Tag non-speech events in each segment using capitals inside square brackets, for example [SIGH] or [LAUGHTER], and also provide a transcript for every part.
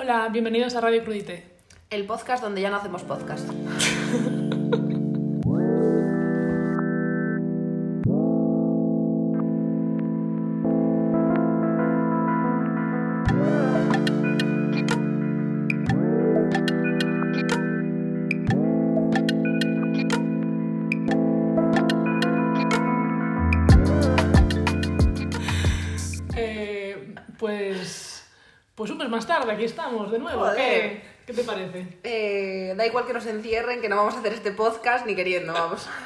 Hola, bienvenidos a Radio Crudite. El podcast donde ya no hacemos podcast. Pues un mes más tarde, aquí estamos de nuevo. ¿Qué, qué te parece? Eh, da igual que nos encierren, que no vamos a hacer este podcast ni queriendo, vamos. [LAUGHS]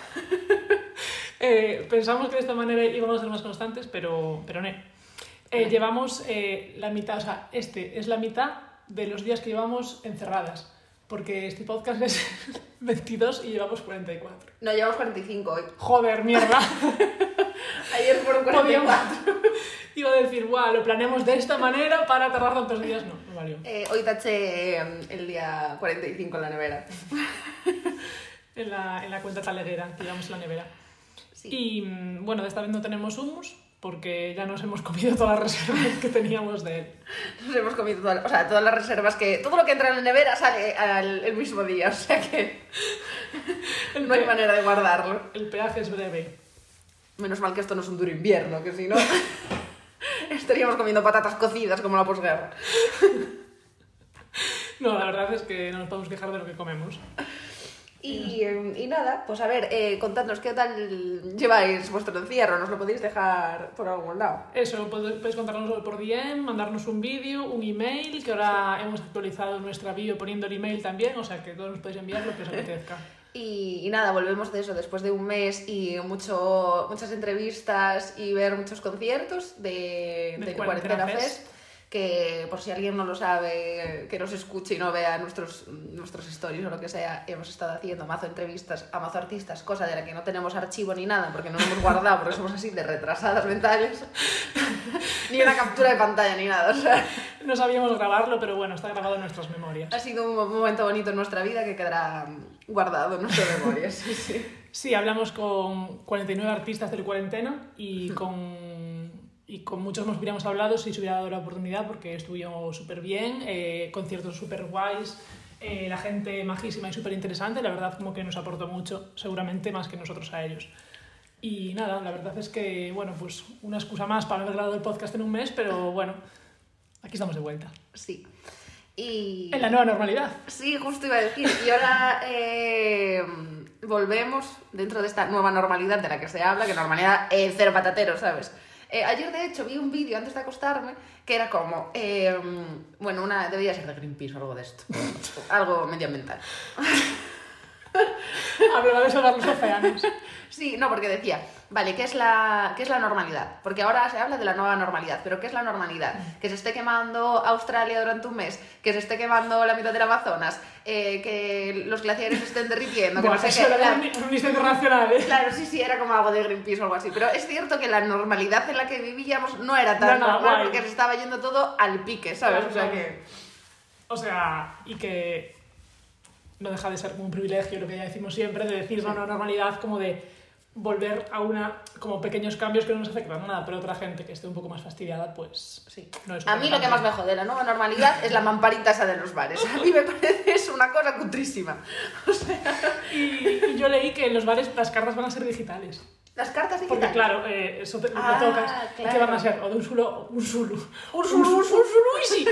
Eh, pensamos que de esta manera íbamos a ser más constantes, pero, pero no. Eh, llevamos la mitad, o sea, este es la mitad de los días que llevamos encerradas. Porque este podcast es [LAUGHS] 22 y llevamos 44. No, llevamos 45 hoy. Joder, mierda. [LAUGHS] Ayer fueron 44. Podíamos- Iba a decir, guau, lo planeamos de esta manera para tardar tantos días. No, no valió. Eh, hoy taché eh, el día 45 en la nevera. [LAUGHS] En la, en la cuenta taleguera en la nevera. Sí. Y mm, bueno, de esta vez no tenemos hummus porque ya nos hemos comido todas las reservas que teníamos de él. [LAUGHS] Nos hemos comido todas, o sea, todas las reservas que... Todo lo que entra en la nevera sale al, el mismo día, o sea que [LAUGHS] El, no hay manera de guardarlo. el peaje es breve. Menos mal que esto no es un duro invierno, que si no... estaríamos comiendo patatas cocidas como la posguerra. No, la verdad es que no nos podemos quejar de lo que comemos. Y, eh, y nada, pues a ver, eh, contadnos qué tal lleváis vuestro encierro, nos lo podéis dejar por algún lado. Eso, pod- podéis contarnos por DM, mandarnos un vídeo, un email, que ahora hemos actualizado nuestra bio poniendo el email también, o sea que todos nos podéis enviar lo que os apetezca. Y, y nada, volvemos de eso después de un mes y mucho, muchas entrevistas y ver muchos conciertos de, De de Cuarentena Fest. Fest. Que por si alguien no lo sabe, que nos escuche y no vea nuestros, nuestros stories o lo que sea, hemos estado haciendo mazo entrevistas a mazo artistas, cosa de la que no tenemos archivo ni nada, porque no lo hemos guardado, porque somos así de retrasadas mentales. [LAUGHS] ni una captura de pantalla ni nada, o sea. No sabíamos grabarlo, pero bueno, está grabado en nuestras memorias. Ha sido un momento bonito en nuestra vida que quedará guardado en nuestra memoria, sí, sí. Sí, hablamos con 49 artistas del cuarentena y con, y con muchos nos hubiéramos hablado si se hubiera dado la oportunidad porque estuvieron súper bien, eh, conciertos súper guays, eh, la gente majísima y súper interesante, la verdad como que nos aportó mucho, seguramente más que nosotros a ellos. Y nada, la verdad es que, bueno, pues una excusa más para no haber grabado el podcast en un mes, pero bueno, aquí estamos de vuelta. Sí. Y... En la nueva normalidad. Sí, justo iba a decir. Y ahora eh, volvemos dentro de esta nueva normalidad de la que se habla, que normalidad eh, cero patatero, ¿sabes? Eh, ayer, de hecho, vi un vídeo antes de acostarme que era como, eh, bueno, una debía ser de Greenpeace o algo de esto, [LAUGHS] algo medioambiental. Hablaba de salvar los océanos. Sí, no, porque decía, vale, ¿qué es, la, ¿qué es la normalidad? Porque ahora se habla de la nueva normalidad, pero ¿qué es la normalidad? Que se esté quemando Australia durante un mes, que se esté quemando la mitad del Amazonas, eh, que los glaciares se estén derritiendo, que Buah, no sé qué. era un internacional, ¿eh? Claro, sí, sí, era como algo de Greenpeace o algo así. Pero es cierto que la normalidad en la que vivíamos no era tan No, no, normal guay. porque se estaba yendo todo al pique, ¿sabes? O sea que. O sea, y que no deja de ser como un privilegio, lo que ya decimos siempre, de decir una normalidad como de volver a una, como pequeños cambios que no nos afectan nada, pero otra gente que esté un poco más fastidiada, pues Sí. no es A mí lo que más me jode de la nueva normalidad es la mamparita esa de los bares. A mí me parece es una cosa cutrísima. [LAUGHS] O sea, y, y yo leí que en los bares las cartas van a ser digitales. las cartas Porque digitales. claro, eh, eso te, lo Ah, tocas, ¿y claro. ¿qué van a ser? O de un solo, un solo, Un solo un, uso. un solo uso,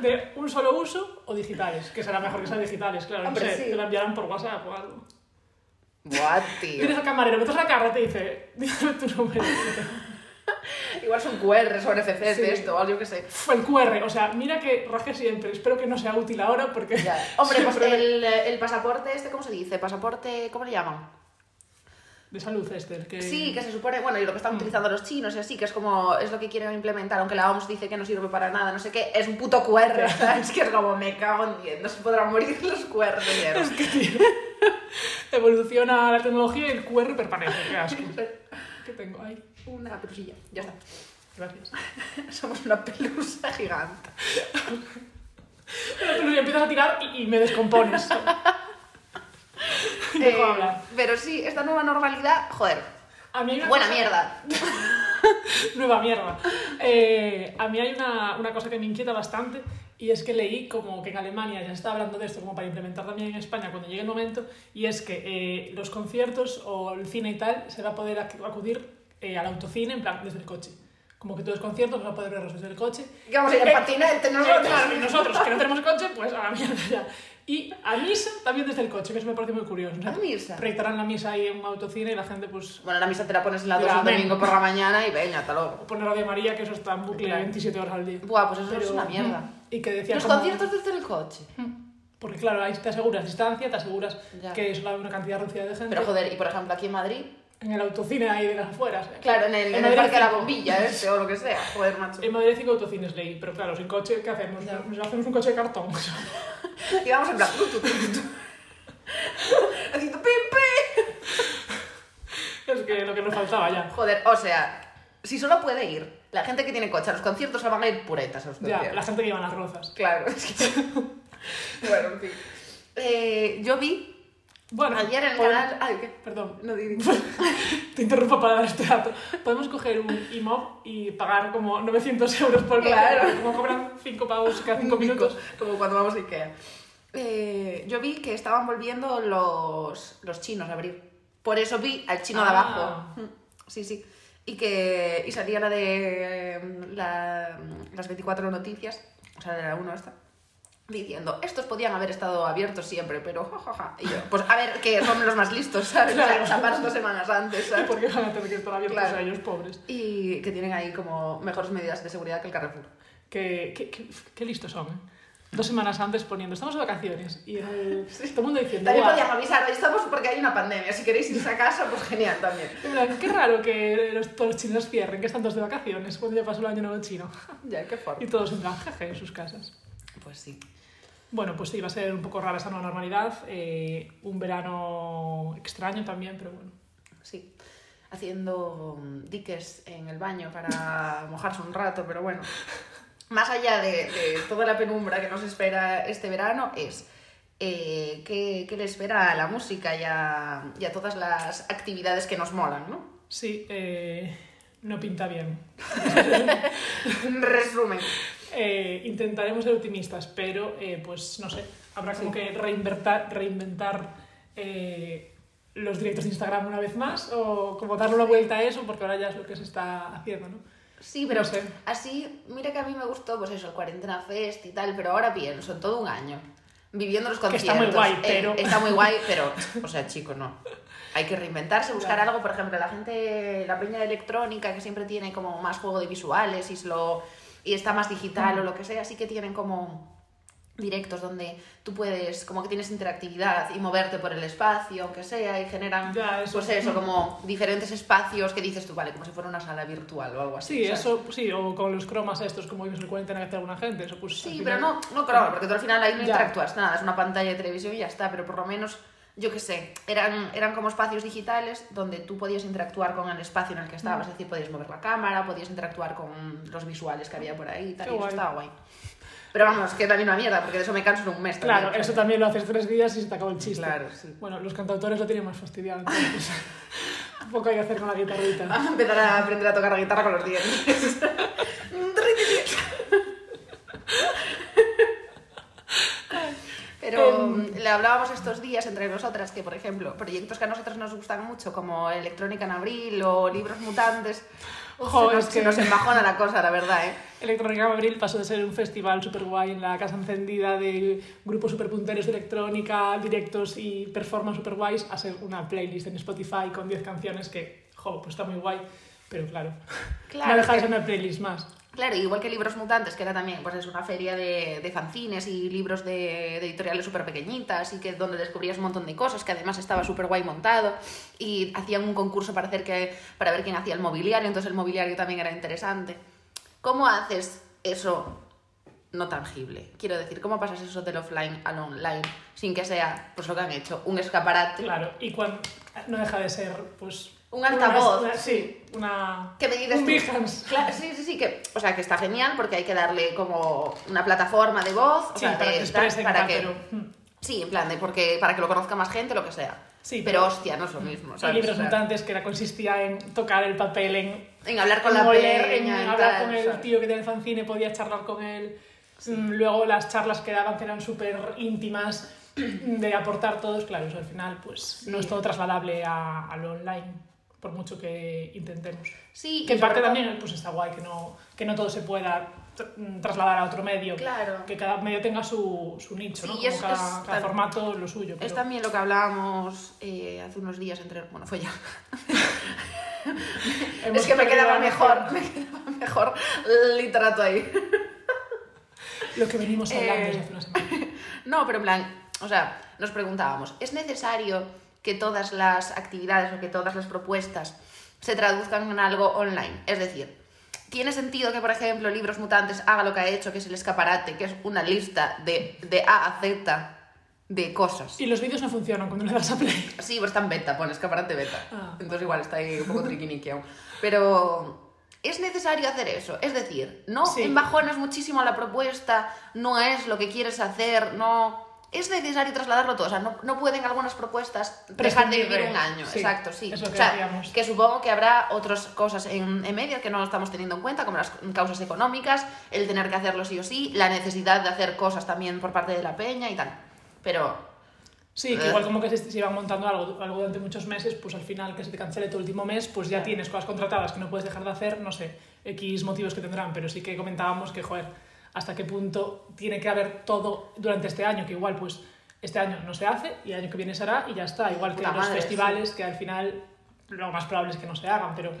de un solo uso o digitales, que será mejor que sean digitales, claro, Hombre, no sé, sí. te la enviarán por WhatsApp o algo. Buah, tío. Tienes al camarero, metes la carta y te dice, dígame tu número. Igual son o NFCs Sí. de esto o algo, yo qué sé. Fue el QR, o sea, mira que raje siempre. Espero que no sea útil ahora porque. Ya. Hombre, pues el, el pasaporte este, ¿cómo se dice? Pasaporte, ¿cómo le llaman? De salud que. Sí, que se supone, bueno, y lo que están utilizando los chinos y así, que es como, es lo que quieren implementar, aunque la OMS dice que no sirve para nada, no sé qué, es un puto QR, ¿sabes? [LAUGHS] Que es como, me cago en 10, no se podrán morir los QR de. Es que, tío. [LAUGHS] Evoluciona la tecnología y el QR permanece. Qué asco. [LAUGHS] ¿Qué tengo ahí? Una pelusilla, ya está. Gracias. [LAUGHS] Somos una pelusa gigante. Pero tú empiezas a tirar y, y me descompones. Dejo Eh, hablar. pero sí, esta nueva normalidad, joder, A mí buena mierda. Nueva mierda. Eh, a mí hay una, una cosa que me inquieta bastante y es que leí como que en Alemania ya está hablando de esto como para implementar también en España cuando llegue el momento y es que eh, los conciertos o el cine y tal se va a poder ac- acudir eh, al autocine en plan desde el coche. Como que todos conciertos a poder verlos desde el coche. Que vamos a ir en patinete eh, nosotros. nosotros que no tenemos coche, pues a la mierda ya. Y a misa también desde el coche, que eso me parece muy curioso. O sea, ¿A misa? Proyectarán la misa ahí en un autocine y la gente pues Bueno, la misa te la pones en la 2 Ya, el amén. domingo por la mañana y venga, hasta luego. pone Radio María, que eso está en bucle Claro. 27 horas al día. Buah, pues eso Pero, es una mierda. mm, Y que decía Los como- conciertos desde el coche. Porque claro, ahí te aseguras distancia, te aseguras Ya. que solo hay una cantidad reducida de gente. Pero joder, y por ejemplo aquí en Madrid, En el autocine ahí de las afueras. claro, en el, en el Madrid parque de la bombilla, este o lo que sea. Joder, macho. En Madrid hay cinco autocines leí, pero claro, sin coche, ¿qué hacemos? Ya. Nos hacemos un coche de cartón. Y vamos en plan. Haciendo pim, es que lo que nos faltaba ya. Joder, o sea, si solo puede ir la gente que tiene coche a los conciertos, se van a ir puretas a los Ya, conciertos. la gente que lleva las rozas. Claro, es que... [LAUGHS] bueno, en fin. Eh, yo vi Bueno, ayer en el podemos- canal... Ay, ¿qué? Perdón, No di. [LAUGHS] te interrumpo para dar este dato. Podemos coger un IMOB y pagar como 900 euros por Claro. concierto, como cobran 5 pavos cada 5 minutos. Como cuando vamos a Ikea. Eh, yo vi que estaban volviendo los, los chinos a abrir. Por eso vi al chino de Ah. abajo. Mm, Sí, sí. Y que y salía la de eh, la- las 24 noticias, o sea, de la 1 esta, diciendo, estos podían haber estado abiertos siempre, pero jajaja. Y yo, pues a ver, que son los más listos, [LAUGHS] ¿sabes? Claro. O sea, taparse dos semanas antes, [LAUGHS] ¿sabes? Porque van a tener que estar abiertos Claro. a ellos pobres. Y que tienen ahí como mejores medidas de seguridad que el Carrefour. Qué, qué, qué, qué listos son, ¿eh? Dos semanas antes poniendo, estamos de vacaciones. Y el, [LAUGHS] todo el mundo diciendo, También podían avisar, hoy estamos porque hay una pandemia, si queréis irse a casa, pues genial también. Plan, Qué raro que los, todos los chinos cierren, que están todos de vacaciones cuando ya pasó el año nuevo chino. Ya, qué forma. Y todos en plan, jeje, en sus casas. Pues sí. Bueno, pues sí, va a ser un poco rara esta nueva normalidad. eh, un verano extraño también, pero bueno. Sí. Haciendo mm, diques en el baño para [LAUGHS] mojarse un rato, pero bueno. Más allá de, de toda la penumbra que nos espera este verano, es eh, qué, qué le espera a la música y a, y a todas las actividades que nos molan, ¿no? Sí, eh, no pinta bien. [LAUGHS] En resumen. Eh, intentaremos ser optimistas, pero eh, pues no sé, habrá como Sí. que reinventar, reinventar eh, los directos de Instagram una vez más o como darle una vuelta a eso porque ahora ya es lo que se está haciendo, ¿no? Sí, pero No sé. así, mira que a mí me gustó, pues eso, el Cuarentena Fest y tal, pero ahora pienso, en todo un año, viviendo los Que conciertos. está muy guay, eh, pero- está muy guay, pero, [LAUGHS] o sea, chico, no. Hay que reinventarse, buscar Claro. algo, por ejemplo, la gente, la peña de electrónica, que siempre tiene como más juego de visuales y, se lo, y está más digital o lo que sea, sí que tienen como directos donde tú puedes, como que tienes interactividad y moverte por el espacio, aunque sea, y generan, Ya, eso. pues eso, como diferentes espacios que dices tú, vale, como si fuera una sala virtual o algo así. Sí, ¿sabes? eso, sí, o con los cromas estos, como vimos en el cuarentena que hace alguna gente, eso pues... Sí, pero no, no creo, porque tú al final ahí no Ya. interactúas nada, es una pantalla de televisión y ya está, pero por lo menos, yo qué sé, eran, eran como espacios digitales donde tú podías interactuar con el espacio en el que estabas, es decir, podías mover la cámara, podías interactuar con los visuales que había por ahí y tal, Qué y eso estaba guay. Pero vamos, que también una mierda, porque de eso me canso en un mes. Claro, también, eso ¿sabes? también lo haces tres días y se te acabó el chiste. Claro, sí. Bueno, los cantautores lo tienen más fastidiado, entonces... [LAUGHS] un poco hay que hacer con la guitarrita. [LAUGHS] Vamos a empezar a aprender a tocar la guitarra con los dientes. [LAUGHS] Pero Em. mm, le hablábamos estos días entre nosotras que, por ejemplo, proyectos que a nosotras nos gustan mucho, como Electrónica en Abril o Libros Mutantes, uf, Jo, se, nos, es se que- nos embajona la cosa, la verdad, ¿eh? Electrónica Abril pasó de ser un festival súper guay en la casa encendida de grupos súper punteros de electrónica, directos y performance súper guays a ser una playlist en Spotify con 10 canciones que, jo, pues está muy guay, pero claro, Claro, no deja de ser una playlist más. Claro, igual que Libros Mutantes, que era también pues es una feria de, de fanzines y libros de, de editoriales súper pequeñitas y que donde descubrías un montón de cosas, que además estaba súper guay montado y hacían un concurso para, hacer que, para ver quién hacía el mobiliario, entonces el mobiliario también era interesante. ¿Cómo haces eso no tangible? Quiero decir, ¿cómo pasas eso del offline al online sin que sea pues lo que han hecho, un escaparate? Claro, y cuando no deja de ser, pues... Un altavoz. una- sí, una... ¿Qué me dices un tú? Claro, sí, sí, sí, que, o sea, que está genial porque hay que darle como una plataforma de voz, o Sí, sea, para de que expresen para que pero... mm, Sí, en plan de porque para que lo conozca más gente, lo que sea. Sí, pero, pero- hostia, no es lo mismo, Hay ¿sabes? libros O sea, mutantes que era, consistía en tocar el papel, en, en hablar con en la moler, peña, en hablar tal, con el ¿sabes? tío que tiene el fanzine, podía charlar con él. Mm, Luego las charlas que daban que eran súper íntimas, de aportar todos, claro, eso al final pues no Sí. es todo trasladable a, a lo online, por mucho que intentemos. Sí, Que en parte todo- también pues está guay que no, que no todo se pueda mm, trasladar a otro medio. Claro. Que cada medio tenga su, su nicho, Sí, ¿no? es- cada, es cada formato lo suyo. Es también lo que hablábamos eh, hace unos días entre... Bueno, fue ya. [LAUGHS] es que me quedaba mejor, me quedaba mejor el literato ahí. Lo que venimos hablando Eh, desde hace una semana. [LAUGHS] No, pero en plan, o sea, nos preguntábamos, ¿es necesario que todas las actividades o que todas las propuestas se traduzcan en algo online? Es decir, ¿tiene sentido que, por ejemplo, Libros Mutantes haga lo que ha hecho, que es el escaparate, que es una lista de, de A a Z de cosas? Y los vídeos no funcionan cuando le das a play. Sí, pero está en beta, pone escaparate beta. Ah. Entonces igual está ahí un poco [LAUGHS] triquiniqui aún. Pero es necesario hacer eso. Es decir, no Sí. embajonas muchísimo la propuesta, no es lo que quieres hacer, no... Es necesario trasladarlo todo. O sea, no, no pueden algunas propuestas dejar de vivir un año. sí, Exacto, sí. es lo que o sea, que supongo que habrá otras cosas en, en medio que no estamos teniendo en cuenta, como las causas económicas, el tener que hacerlo sí o sí, la necesidad de hacer cosas también por parte de la peña y tal. Pero Sí, que Eh. igual como que se, se iban montando algo, algo durante muchos meses, pues al final que se te cancele el último mes, pues ya tienes cosas contratadas que no puedes dejar de hacer, no sé, X motivos que tendrán, pero sí que comentábamos que, joder, hasta qué punto tiene que haber todo durante este año, que igual pues este año no se hace y el año que viene se hará y ya está, igual que Puta los madre, festivales que al final lo más probable es que no se hagan, pero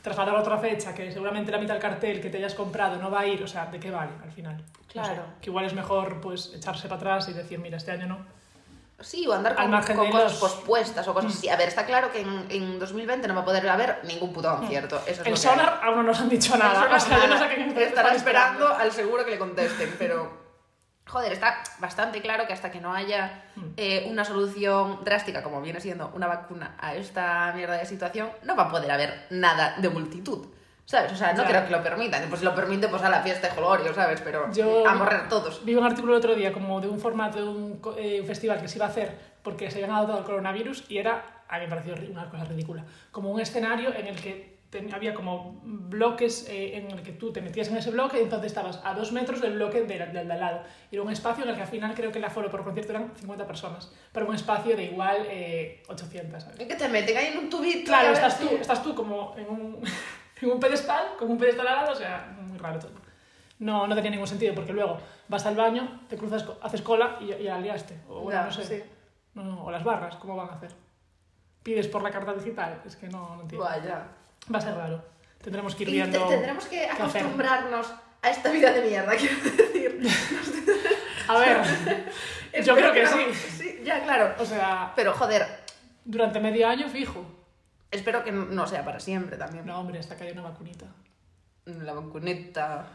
trasladar a otra fecha, que seguramente la mitad del cartel que te hayas comprado no va a ir, o sea, ¿de qué vale al final? No sé, Claro. que igual es mejor pues echarse para atrás y decir, mira, este año no. Sí, o andar con, con cosas los- pospuestas o Mm. cosas así. A ver, está claro que en, en 2020 no va a poder haber ningún puto concierto. Eso es El sonar aún no nos han dicho nada. [LAUGHS] O sea, yo no sé qué nada. están Estará esperando al seguro que le contesten, pero... Joder, está bastante claro que hasta que no haya Mm. eh, una solución drástica, como viene siendo una vacuna a esta mierda de situación, no va a poder haber nada de multitud. ¿Sabes? O sea, no Ya. creo que lo permitan. Pues si lo permite, pues a la fiesta de Jolorio, ¿sabes? Pero Yo- a morrer todos. Vi un artículo el otro día como de un formato de un, eh, un festival que se iba a hacer porque se habían adoptado el coronavirus y era, a mí me pareció una cosa ridícula, como un escenario en el que ten- había como bloques eh, en el que tú te metías en ese bloque y entonces estabas a dos metros del bloque del, del de al lado. Y era un espacio en el que al final creo que el aforo por concierto eran 50 personas, pero un espacio de igual eh, 800, ¿sabes? ¿En qué te meten? Ahí en un tubito. Claro, estás tú, estás tú como en un, [LAUGHS] en un pedestal, con un pedestal al lado, o sea, muy raro todo. No, no tenía ningún sentido, porque luego vas al baño, te cruzas, haces cola y, y la liaste. O bueno, no sé. sí. No, no, o las barras, ¿cómo van a hacer? Pides por la carta digital, es que no, no entiendo. Vaya. Va a ser raro. Tendremos que ir viendo. te- tendremos que hacer. acostumbrarnos a esta vida de mierda, [LAUGHS] quiero decir. A ver, [LAUGHS] yo creo que sí. Sí, ya, claro. O sea, Pero joder, durante medio año fijo. Espero que no sea para siempre también. No, hombre, hasta que haya una vacunita. La vacuneta.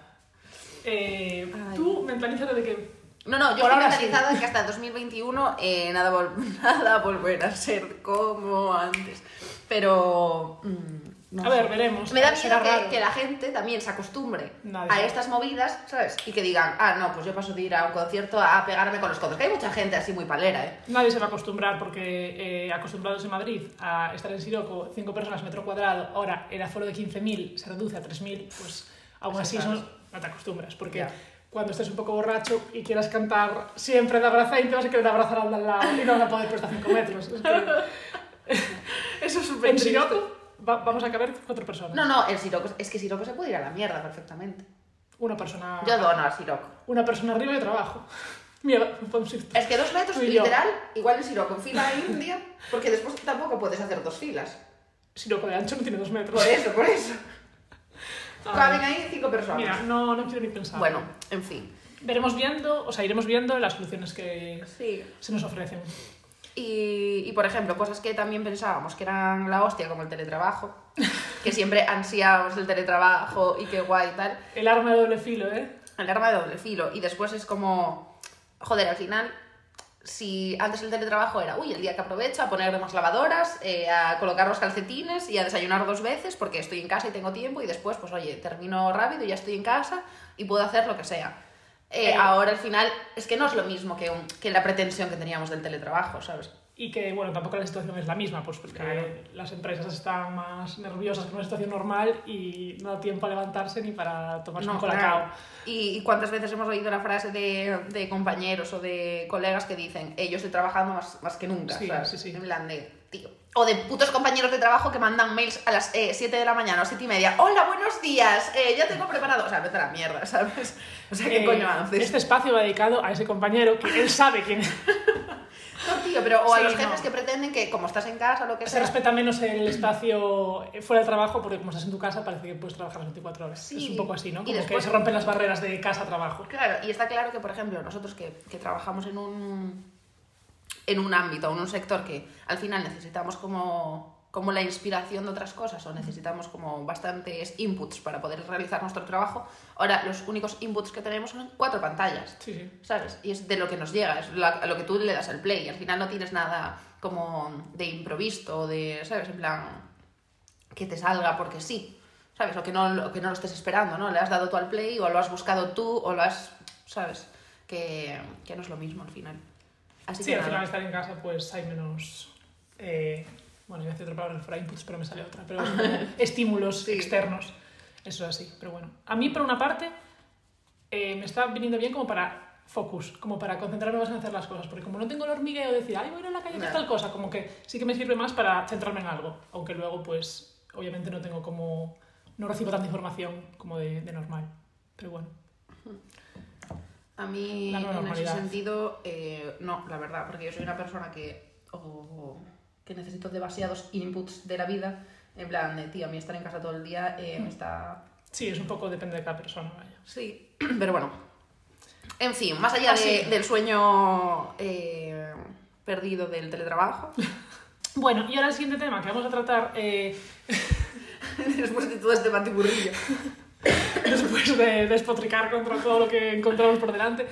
Eh, tú mentalízate de que No, no, yo estoy sí. mentalizada de que hasta 2021 eh, nada, vol- [LAUGHS] nada volverá a ser como antes. Pero. mm, no A ver, sé. veremos. Me da miedo que, la gente también se acostumbre Nadie a estas movidas, ¿sabes? Y que digan, ah, no, pues yo paso de ir a un concierto a pegarme con los codos. Que hay mucha gente así muy palera, ¿eh? Nadie se va a acostumbrar porque eh, acostumbrados en Madrid a estar en Siroco, 5 personas metro cuadrado, ahora el aforo de 15.000 se reduce a 3.000, pues aún Eso así son- no te acostumbras, porque Ya. cuando estés un poco borracho y quieras cantar siempre de abrazain, te vas a querer abrazar al lado y no vas a poder prestar 5 metros. Es que [LAUGHS] Eso es en Siroco va- vamos a caber 4 personas. No, no, el Siroco, es que Siroco se puede ir a la mierda perfectamente. Una persona, Yo dono al Siroco. una persona arriba y otra abajo. Mira, podemos ir Es que dos metros, [LAUGHS] literal, igual en Siroco, en fila india, porque después tampoco puedes hacer dos filas. Siroco de ancho no tiene 2 metros. Por eso, por eso. [LAUGHS] Caben ahí cinco personas. Mira, no, no quiero ni pensar. Bueno, en fin. Veremos viendo, o sea, iremos viendo las soluciones que Sí. se nos ofrecen. Y, y, por ejemplo, cosas que también pensábamos que eran la hostia, como el teletrabajo, que siempre ansiábamos el teletrabajo y qué guay y tal. El arma de doble filo, ¿eh? El arma de doble filo. Y después es como, joder, al final, si antes el teletrabajo era, uy, el día que aprovecho a poner más lavadoras, eh, a colocar los calcetines y a desayunar dos veces porque estoy en casa y tengo tiempo y después, pues oye, termino rápido y ya estoy en casa y puedo hacer lo que sea. Eh, Eh. ahora al final es que no es lo mismo que, un- que la pretensión que teníamos del teletrabajo, ¿sabes? y que, bueno, tampoco la situación es la misma, pues porque Claro. las empresas están más nerviosas que en una situación normal y no da tiempo a levantarse ni para tomarse un colacao. claro. ¿Y, y cuántas veces hemos oído la frase de, de compañeros o de colegas que dicen, eh, yo estoy trabajando más, más que nunca, Sí, ¿sabes? sí, sí. En plan de, tío. O de putos compañeros de trabajo que mandan mails a las eh, 7 de la mañana o 7 y media. Hola, buenos días, eh, ya tengo preparado. O sea, vete a la mierda, [LAUGHS] ¿sabes? O sea, ¿qué Eh, coño haces? Este espacio va dedicado a ese compañero que él sabe quién es. [LAUGHS] No, tío, pero o a Sí, los jefes no. que pretenden que como estás en casa o lo que Se sea... respeta menos el espacio fuera del trabajo porque como estás en tu casa parece que puedes trabajar las 24 horas. Sí. Es un poco así, ¿no? Y Como después- que se rompen las barreras de casa-trabajo. Claro, y está claro que, por ejemplo, nosotros que, que trabajamos en un, en un ámbito, en un sector que al final necesitamos como, como la inspiración de otras cosas o necesitamos como bastantes inputs para poder realizar nuestro trabajo, ahora los únicos inputs que tenemos son cuatro pantallas. Sí, sí. ¿Sabes? Y es de lo que nos llega, es la- a lo que tú le das al play. Al final no tienes nada como de improviso, o de, ¿sabes? En plan, que te salga porque sí, ¿sabes? O que no, o que no lo estés esperando, ¿no? Le has dado tú al play o lo has buscado tú o lo has, ¿sabes? Que, que no es lo mismo al final. Así Sí, que al final nada. estar en casa pues hay menos... eh, bueno, iba a decir otra palabra fuera inputs, pero me sale otra. Pero [LAUGHS] estímulos Sí. externos. Eso es así, pero bueno. A mí, por una parte, eh, me está viniendo bien como para focus, como para concentrarme más en hacer las cosas. Porque como no tengo el hormigueo de decir, ay, voy a ir a la calle Ya. tal cosa, como que sí que me sirve más para centrarme en algo. Aunque luego, pues, obviamente no tengo como... No recibo tanta información como de, de normal. Pero bueno. A mí, en ese sentido, eh, no, la verdad, porque yo soy una persona que, o- que necesito demasiados inputs de la vida. En plan, de, tío, a mí estar en casa todo el día eh, me está Sí, es un poco depende de cada persona, vaya. Sí, [CLEARS THROAT] pero bueno. En fin, más allá Ah, de- del sueño eh, perdido del teletrabajo, [LAUGHS] Bueno, y ahora el siguiente tema que vamos a tratar eh, [LAUGHS] después de todo este batiburrillo. [LAUGHS] [COUGHS] después de despotricar contra todo lo que encontramos por delante.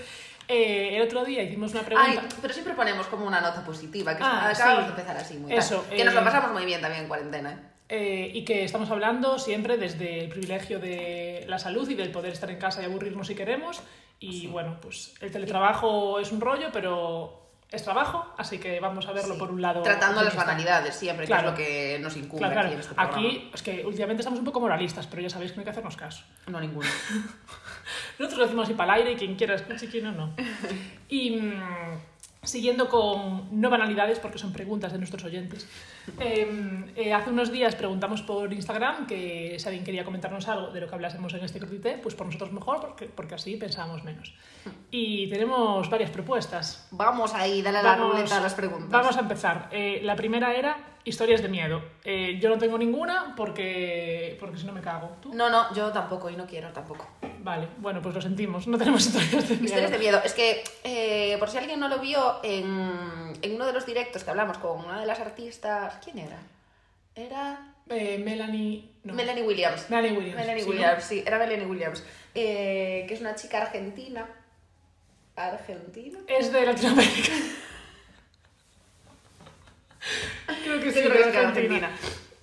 Eh, el otro día hicimos una pregunta. Ay, pero siempre ponemos como una nota positiva, que Ah, acabamos sí. de empezar así muy Eso, tal. Que nos lo eh, pasamos muy bien también en cuarentena. ¿eh? y que estamos hablando siempre desde el privilegio de la salud y del poder estar en casa y aburrirnos si queremos. Y bueno, pues el teletrabajo es un rollo, pero es trabajo, así que vamos a verlo Sí. por un lado. Tratando las banalidades siempre, Claro. que es lo que nos incumbe Claro, claro. aquí en este programa. Aquí es que últimamente estamos un poco moralistas, pero ya sabéis que no hay que hacernos caso. No ninguno. [LAUGHS] Nosotros lo decimos así para el aire y quien quiera escuche y quien no, no. [LAUGHS] Y mm, siguiendo con no banalidades, porque son preguntas de nuestros oyentes, eh, eh, hace unos días preguntamos por Instagram que si alguien quería comentarnos algo de lo que hablásemos en este crudité, pues por nosotros mejor, porque, porque así pensábamos menos. Y tenemos varias propuestas. Vamos ahí, dale a la Vamos- ruleta a las preguntas. Vamos a empezar. Eh, la primera era historias de miedo. Eh, yo no tengo ninguna porque, porque si no me cago. ¿Tú? No, no, yo tampoco y no quiero tampoco. Vale, bueno, pues lo sentimos. No tenemos [LAUGHS] historias de miedo. Historias de miedo. Es que, eh, por si alguien no lo vio, en, en uno de los directos que hablamos con una de las artistas. ¿Quién era? Era. Eh, Melanie. No. Melanie Williams. Melanie Williams. Melanie sí, Williams, sí, era Melanie Williams. Eh, que es una chica argentina. ¿Argentina? Es de Latinoamérica. [LAUGHS] Creo que sí, creo que es Argentina. Argentina.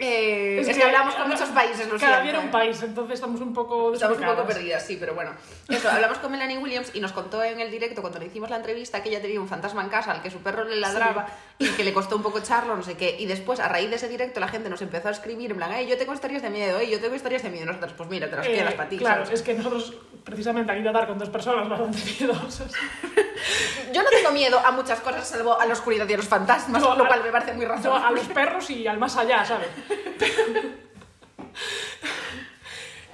Eh, Es es, que que hablamos con muchos países, lo Cada día era un eh. país, entonces estamos un poco Estamos un poco perdidas, sí, pero bueno. Eso, hablamos con Melanie Williams y nos contó en el directo cuando le hicimos la entrevista que ella tenía un fantasma en casa al que su perro le ladraba y que le costó un poco echarlo, no sé qué. Y después, a raíz de ese directo, la gente nos empezó a escribir en plan, "Ey, yo tengo historias de miedo, ¿eh? yo tengo historias de miedo. Nosotros, pues mira, te las Eh, para ti, Claro, ¿sabes? es que nosotros precisamente han ido a dar con dos personas bastante miedosas. [LAUGHS] Yo no tengo miedo a muchas cosas salvo a la oscuridad y a los fantasmas, No, lo a- cual me parece muy Yo a razonable. los perros y al más allá, ¿sabes?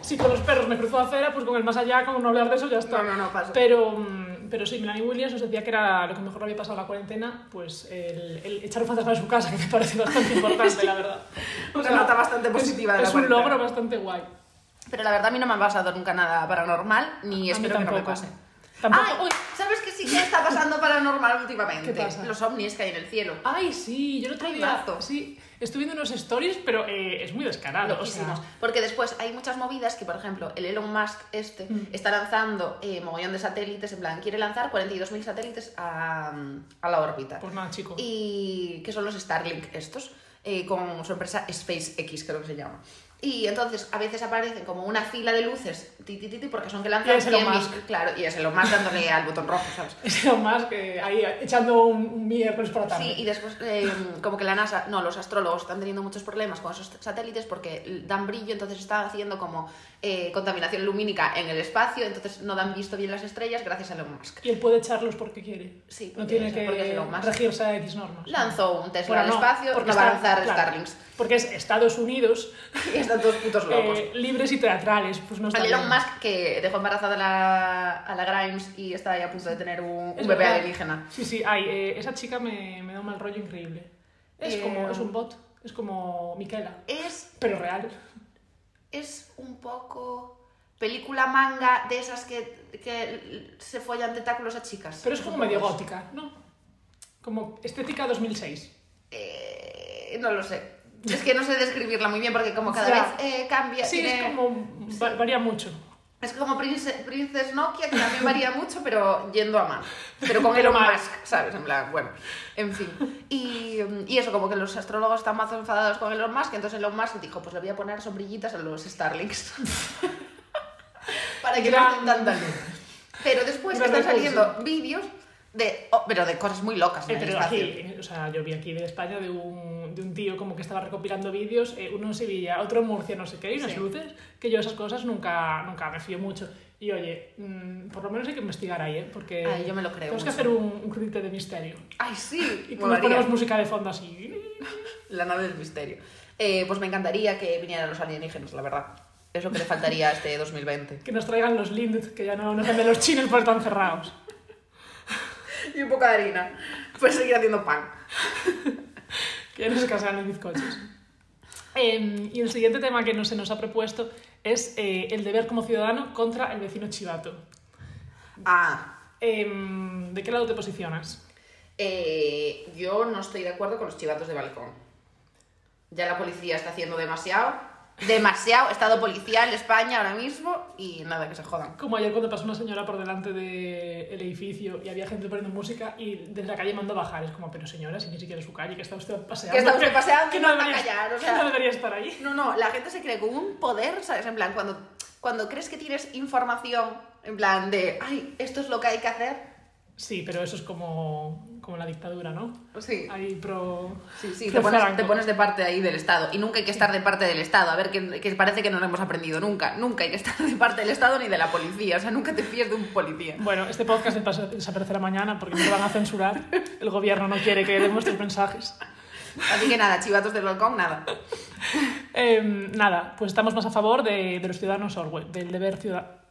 Si [LAUGHS] con los perros me cruzo acera, pues con el más allá, como no hablar de eso, ya está. No, no, no, paso. Pero, mm, pero sí, Melanie Williams nos decía que era lo que mejor le había pasado la cuarentena, pues el, el echar un fantasma en su casa, [LAUGHS] que me parece bastante [LAUGHS] importante, la verdad. O Una nota bastante positiva de la Es un logro bastante guay. Pero la verdad a mí no me ha pasado nunca nada paranormal, ni A espero que no me pase. Tampoco. Ay, Uy. ¿sabes qué sí que está pasando paranormal últimamente? ¿Qué pasa? Los ovnis que hay en el cielo. Ay, sí, yo el otro día. Sí, estoy viendo unos stories, pero eh, es muy descarado. o sea. Porque después hay muchas movidas que, por ejemplo, el Elon Musk este Mm. está lanzando eh, mogollón de satélites, en plan, quiere lanzar 42.000 satélites a, a la órbita. pues nada, chicos. Y que son los Starlink estos, eh, con su empresa SpaceX, creo que se llama. Y entonces a veces aparecen como una fila de luces, ti, ti, porque son que Y lanzan es Elon 100.000 Musk. Claro, y es Elon Musk dándole al botón rojo, ¿sabes? [LAUGHS] Es lo más que ahí echando un, un miércoles por la tarde. Sí, y después eh, como que la NASA, no, los astrólogos están teniendo muchos problemas con esos satélites porque dan brillo, entonces están haciendo como eh, contaminación lumínica en el espacio, entonces no dan visto bien las estrellas gracias a Elon Musk. Y él puede echarlos porque quiere. Sí, no porque tiene porque es que Elon Musk. regirse a X normas. Lanzó un Tesla Bueno, al no, espacio, porque no va a lanzar claro, Starlinks. Porque es Estados Unidos, [LAUGHS] Y están todos putos locos. eh, libres y teatrales. Pues no está Elon bien. Musk que dejó embarazada a la, a la Grimes y está ahí a punto de tener un, un bebé alienígena. Sí, sí, ay, eh, esa chica me, me da un mal rollo increíble. Es Eh, como, es un bot, es como Miquela, Es, pero real. Es un poco película manga de esas que, que se follan tentáculos a chicas. Pero es como medio gótica, ¿no? Como estética 2006. Eh, no lo sé. Es que no sé describirla muy bien porque como cada vez eh, cambia. Sí, tiene- es como... va- varía mucho. Es como Prince- Princess Nokia, que también varía mucho, pero yendo a más. Pero con [LAUGHS] Elon. Musk, ¿sabes? En plan, bueno, en fin. Y, y eso, como que los astrólogos están más enfadados con Elon Musk, entonces Elon Musk dijo, pues le voy a poner sombrillitas a los Starlinks. [LAUGHS] Para que no estén tanta luz. Pero después están saliendo vídeos de, oh, pero de cosas muy locas Eh, en el pero aquí, eh, o sea, yo vi aquí de España de un, de un tío como que estaba recopilando vídeos, eh, uno en Sevilla, otro en Murcia, no sé qué, y unas Sí. luces, que yo esas cosas nunca, nunca me fío mucho. Y oye, mm, por lo menos hay que investigar ahí, ¿eh? Porque Ay, yo me lo creo tenemos que hacer un, un credite de misterio. Ay, sí, [LAUGHS] Y nos ponemos música de fondo así. [LAUGHS] La nave del misterio. Eh, pues me encantaría que vinieran los alienígenas, la verdad. Es lo que le faltaría a este [LAUGHS] 2020. Que nos traigan los Lind, que ya no nos venden los chinos porque están cerrados. Y un poco de harina. Pues seguir haciendo pan. Que ya no se casan los bizcochos. Em, y el siguiente tema que no se nos ha propuesto es eh, el deber como ciudadano contra el vecino chivato. Ah, Em, ¿De qué lado te posicionas? eh, yo no estoy de acuerdo con los chivatos de balcón. Ya la policía está haciendo demasiado. Demasiado. Estado policial España ahora mismo y nada, que se jodan. Como ayer cuando pasó una señora por delante del edificio y había gente poniendo música y desde la calle mandó a bajar. Es como, pero señora, si ni siquiera es su calle, que está usted paseando. Que está usted paseando [LAUGHS] que y no debería, callar, o que sea. no debería estar ahí. No, no, la gente se cree con un poder, ¿sabes? En plan, cuando, cuando crees que tienes información, en plan de, ay, esto es lo que hay que hacer. Sí, pero eso es como, como la dictadura, ¿no? Sí. Ahí pro... Sí, sí, pro te pones, te pones de parte ahí del Estado. Y nunca hay que estar de parte del Estado. A ver, que, que parece que no lo hemos aprendido nunca. Nunca hay que estar de parte del Estado ni de la policía. O sea, nunca te fíes de un policía. Bueno, este podcast desaparece- desaparecerá mañana porque nos lo van a censurar. El gobierno no quiere que demos estos mensajes. Así que nada, chivatos del balcón, nada. Em, nada, pues estamos más a favor de, de los ciudadanos Orwell, del deber ciudadano.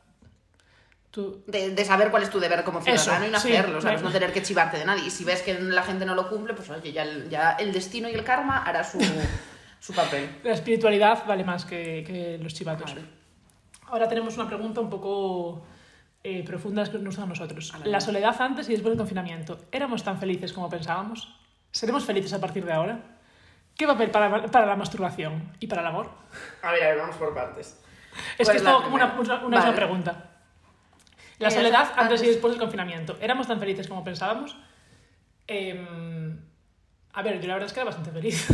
Tú... De, de saber cuál es tu deber como ciudadano Eso, y no sí. hacerlo, ¿sabes? Me- No tener que chivarte de nadie. Y si ves que la gente no lo cumple, pues oye, ya el, ya el destino y el karma hará su, su papel. [LAUGHS] La espiritualidad vale más que, que los chivatos. Vale. Ahora tenemos una pregunta un poco eh, profunda que nos a nosotros. A ver. La soledad antes y después del confinamiento. ¿Éramos tan felices como pensábamos? ¿Seremos felices a partir de ahora? ¿Qué papel para, para la masturbación y para el amor? A ver, a ver, vamos por partes. Es ¿Cuál que es la como una, una, una Vale. misma pregunta. La Eh, soledad antes- antes y después del confinamiento. ¿Éramos tan felices como pensábamos? Em, a ver, yo la verdad es que era bastante feliz.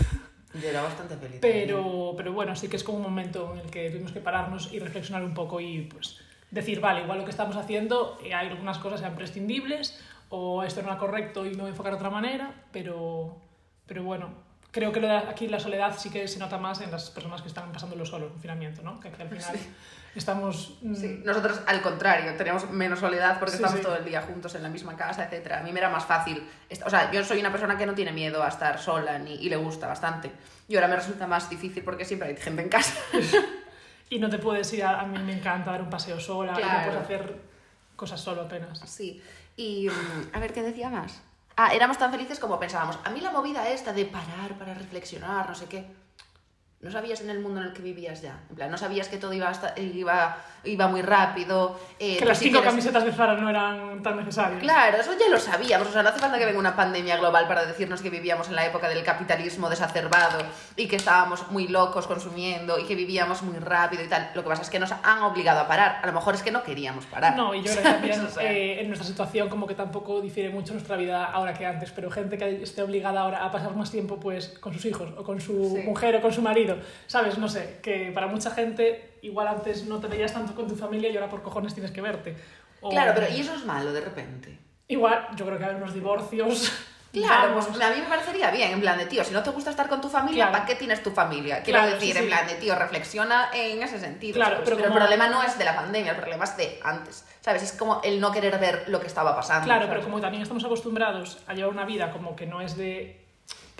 Yo era bastante feliz. Pero, pero bueno, sí que es como un momento en el que tuvimos que pararnos y reflexionar un poco y pues decir, vale, igual lo que estamos haciendo, eh, hay algunas cosas sean prescindibles o esto no era correcto y me voy a enfocar de otra manera, pero, pero bueno, creo que lo de aquí la soledad sí que se nota más en las personas que están pasándolo solo, el confinamiento, ¿no? Que al final estamos... mm, Sí, nosotros al contrario, tenemos menos soledad porque Sí, estamos sí. todo el día juntos en la misma casa, etcétera. A mí me era más fácil. O sea, yo soy una persona que no tiene miedo a estar sola ni, y le gusta bastante. Y ahora me resulta más difícil porque siempre hay gente en casa. [LAUGHS] Y no te puedes ir, a, a mí me encanta dar un paseo sola, y no Claro. puedes hacer cosas solo apenas. Sí. Y mm, a ver, ¿qué decía más? Ah, éramos tan felices como pensábamos. A mí la movida esta de parar para reflexionar, no sé qué. No sabías en el mundo en el que vivías ya. En plan, no sabías que todo iba, hasta- iba, iba muy rápido. eh, Que las si cinco quieres- camisetas de Zara no eran tan necesarias. Claro, eso ya lo sabíamos. O sea, no hace falta que venga una pandemia global para decirnos que vivíamos en la época del capitalismo desacerbado y que estábamos muy locos consumiendo y que vivíamos muy rápido y tal. Lo que pasa es que nos han obligado a parar. A lo mejor es que no queríamos parar. No, y yo [LAUGHS] creo que también O sea. eh, en nuestra situación como que tampoco difiere mucho nuestra vida ahora que antes, pero gente que esté obligada ahora a pasar más tiempo pues con sus hijos o con su Sí. mujer o con su marido ¿Sabes? No sé, que para mucha gente igual antes no te veías tanto con tu familia y ahora por cojones tienes que verte. O- Claro, pero ¿y eso es malo de repente? Igual, yo creo que hay unos divorcios. [LAUGHS] Claro, vamos. pues a mí me parecería bien, en plan de, tío, si no te gusta estar con tu familia, Claro. ¿para qué tienes tu familia? Quiero Claro, decir, sí, en plan de, tío, reflexiona en ese sentido. Claro, pero pero, el problema no es de la pandemia, el problema es de antes, ¿sabes? Es como el no querer ver lo que estaba pasando. Claro, ¿sabes? pero como también estamos acostumbrados a llevar una vida como que no es de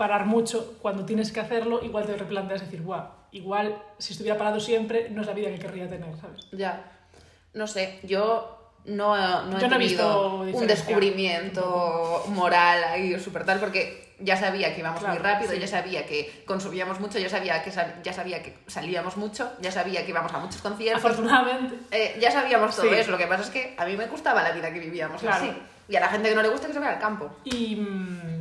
parar mucho, cuando tienes que hacerlo, igual te replanteas decir, guau, igual si estuviera parado siempre no es la vida que querría tener, ¿sabes? Ya. No sé, yo no, no he Yo no tenido un descubrimiento moral ahí súper tal, porque ya sabía que íbamos muy Claro, rápido, sí. ya sabía que consumíamos mucho, ya sabía que, sal- ya sabía que salíamos mucho, ya sabía que íbamos a muchos conciertos. Afortunadamente, Eh, ya sabíamos todo Sí. eso, lo que pasa es que a mí me gustaba la vida que vivíamos Claro. así. Y a la gente que no le gusta que se vaya al campo. Y, mm,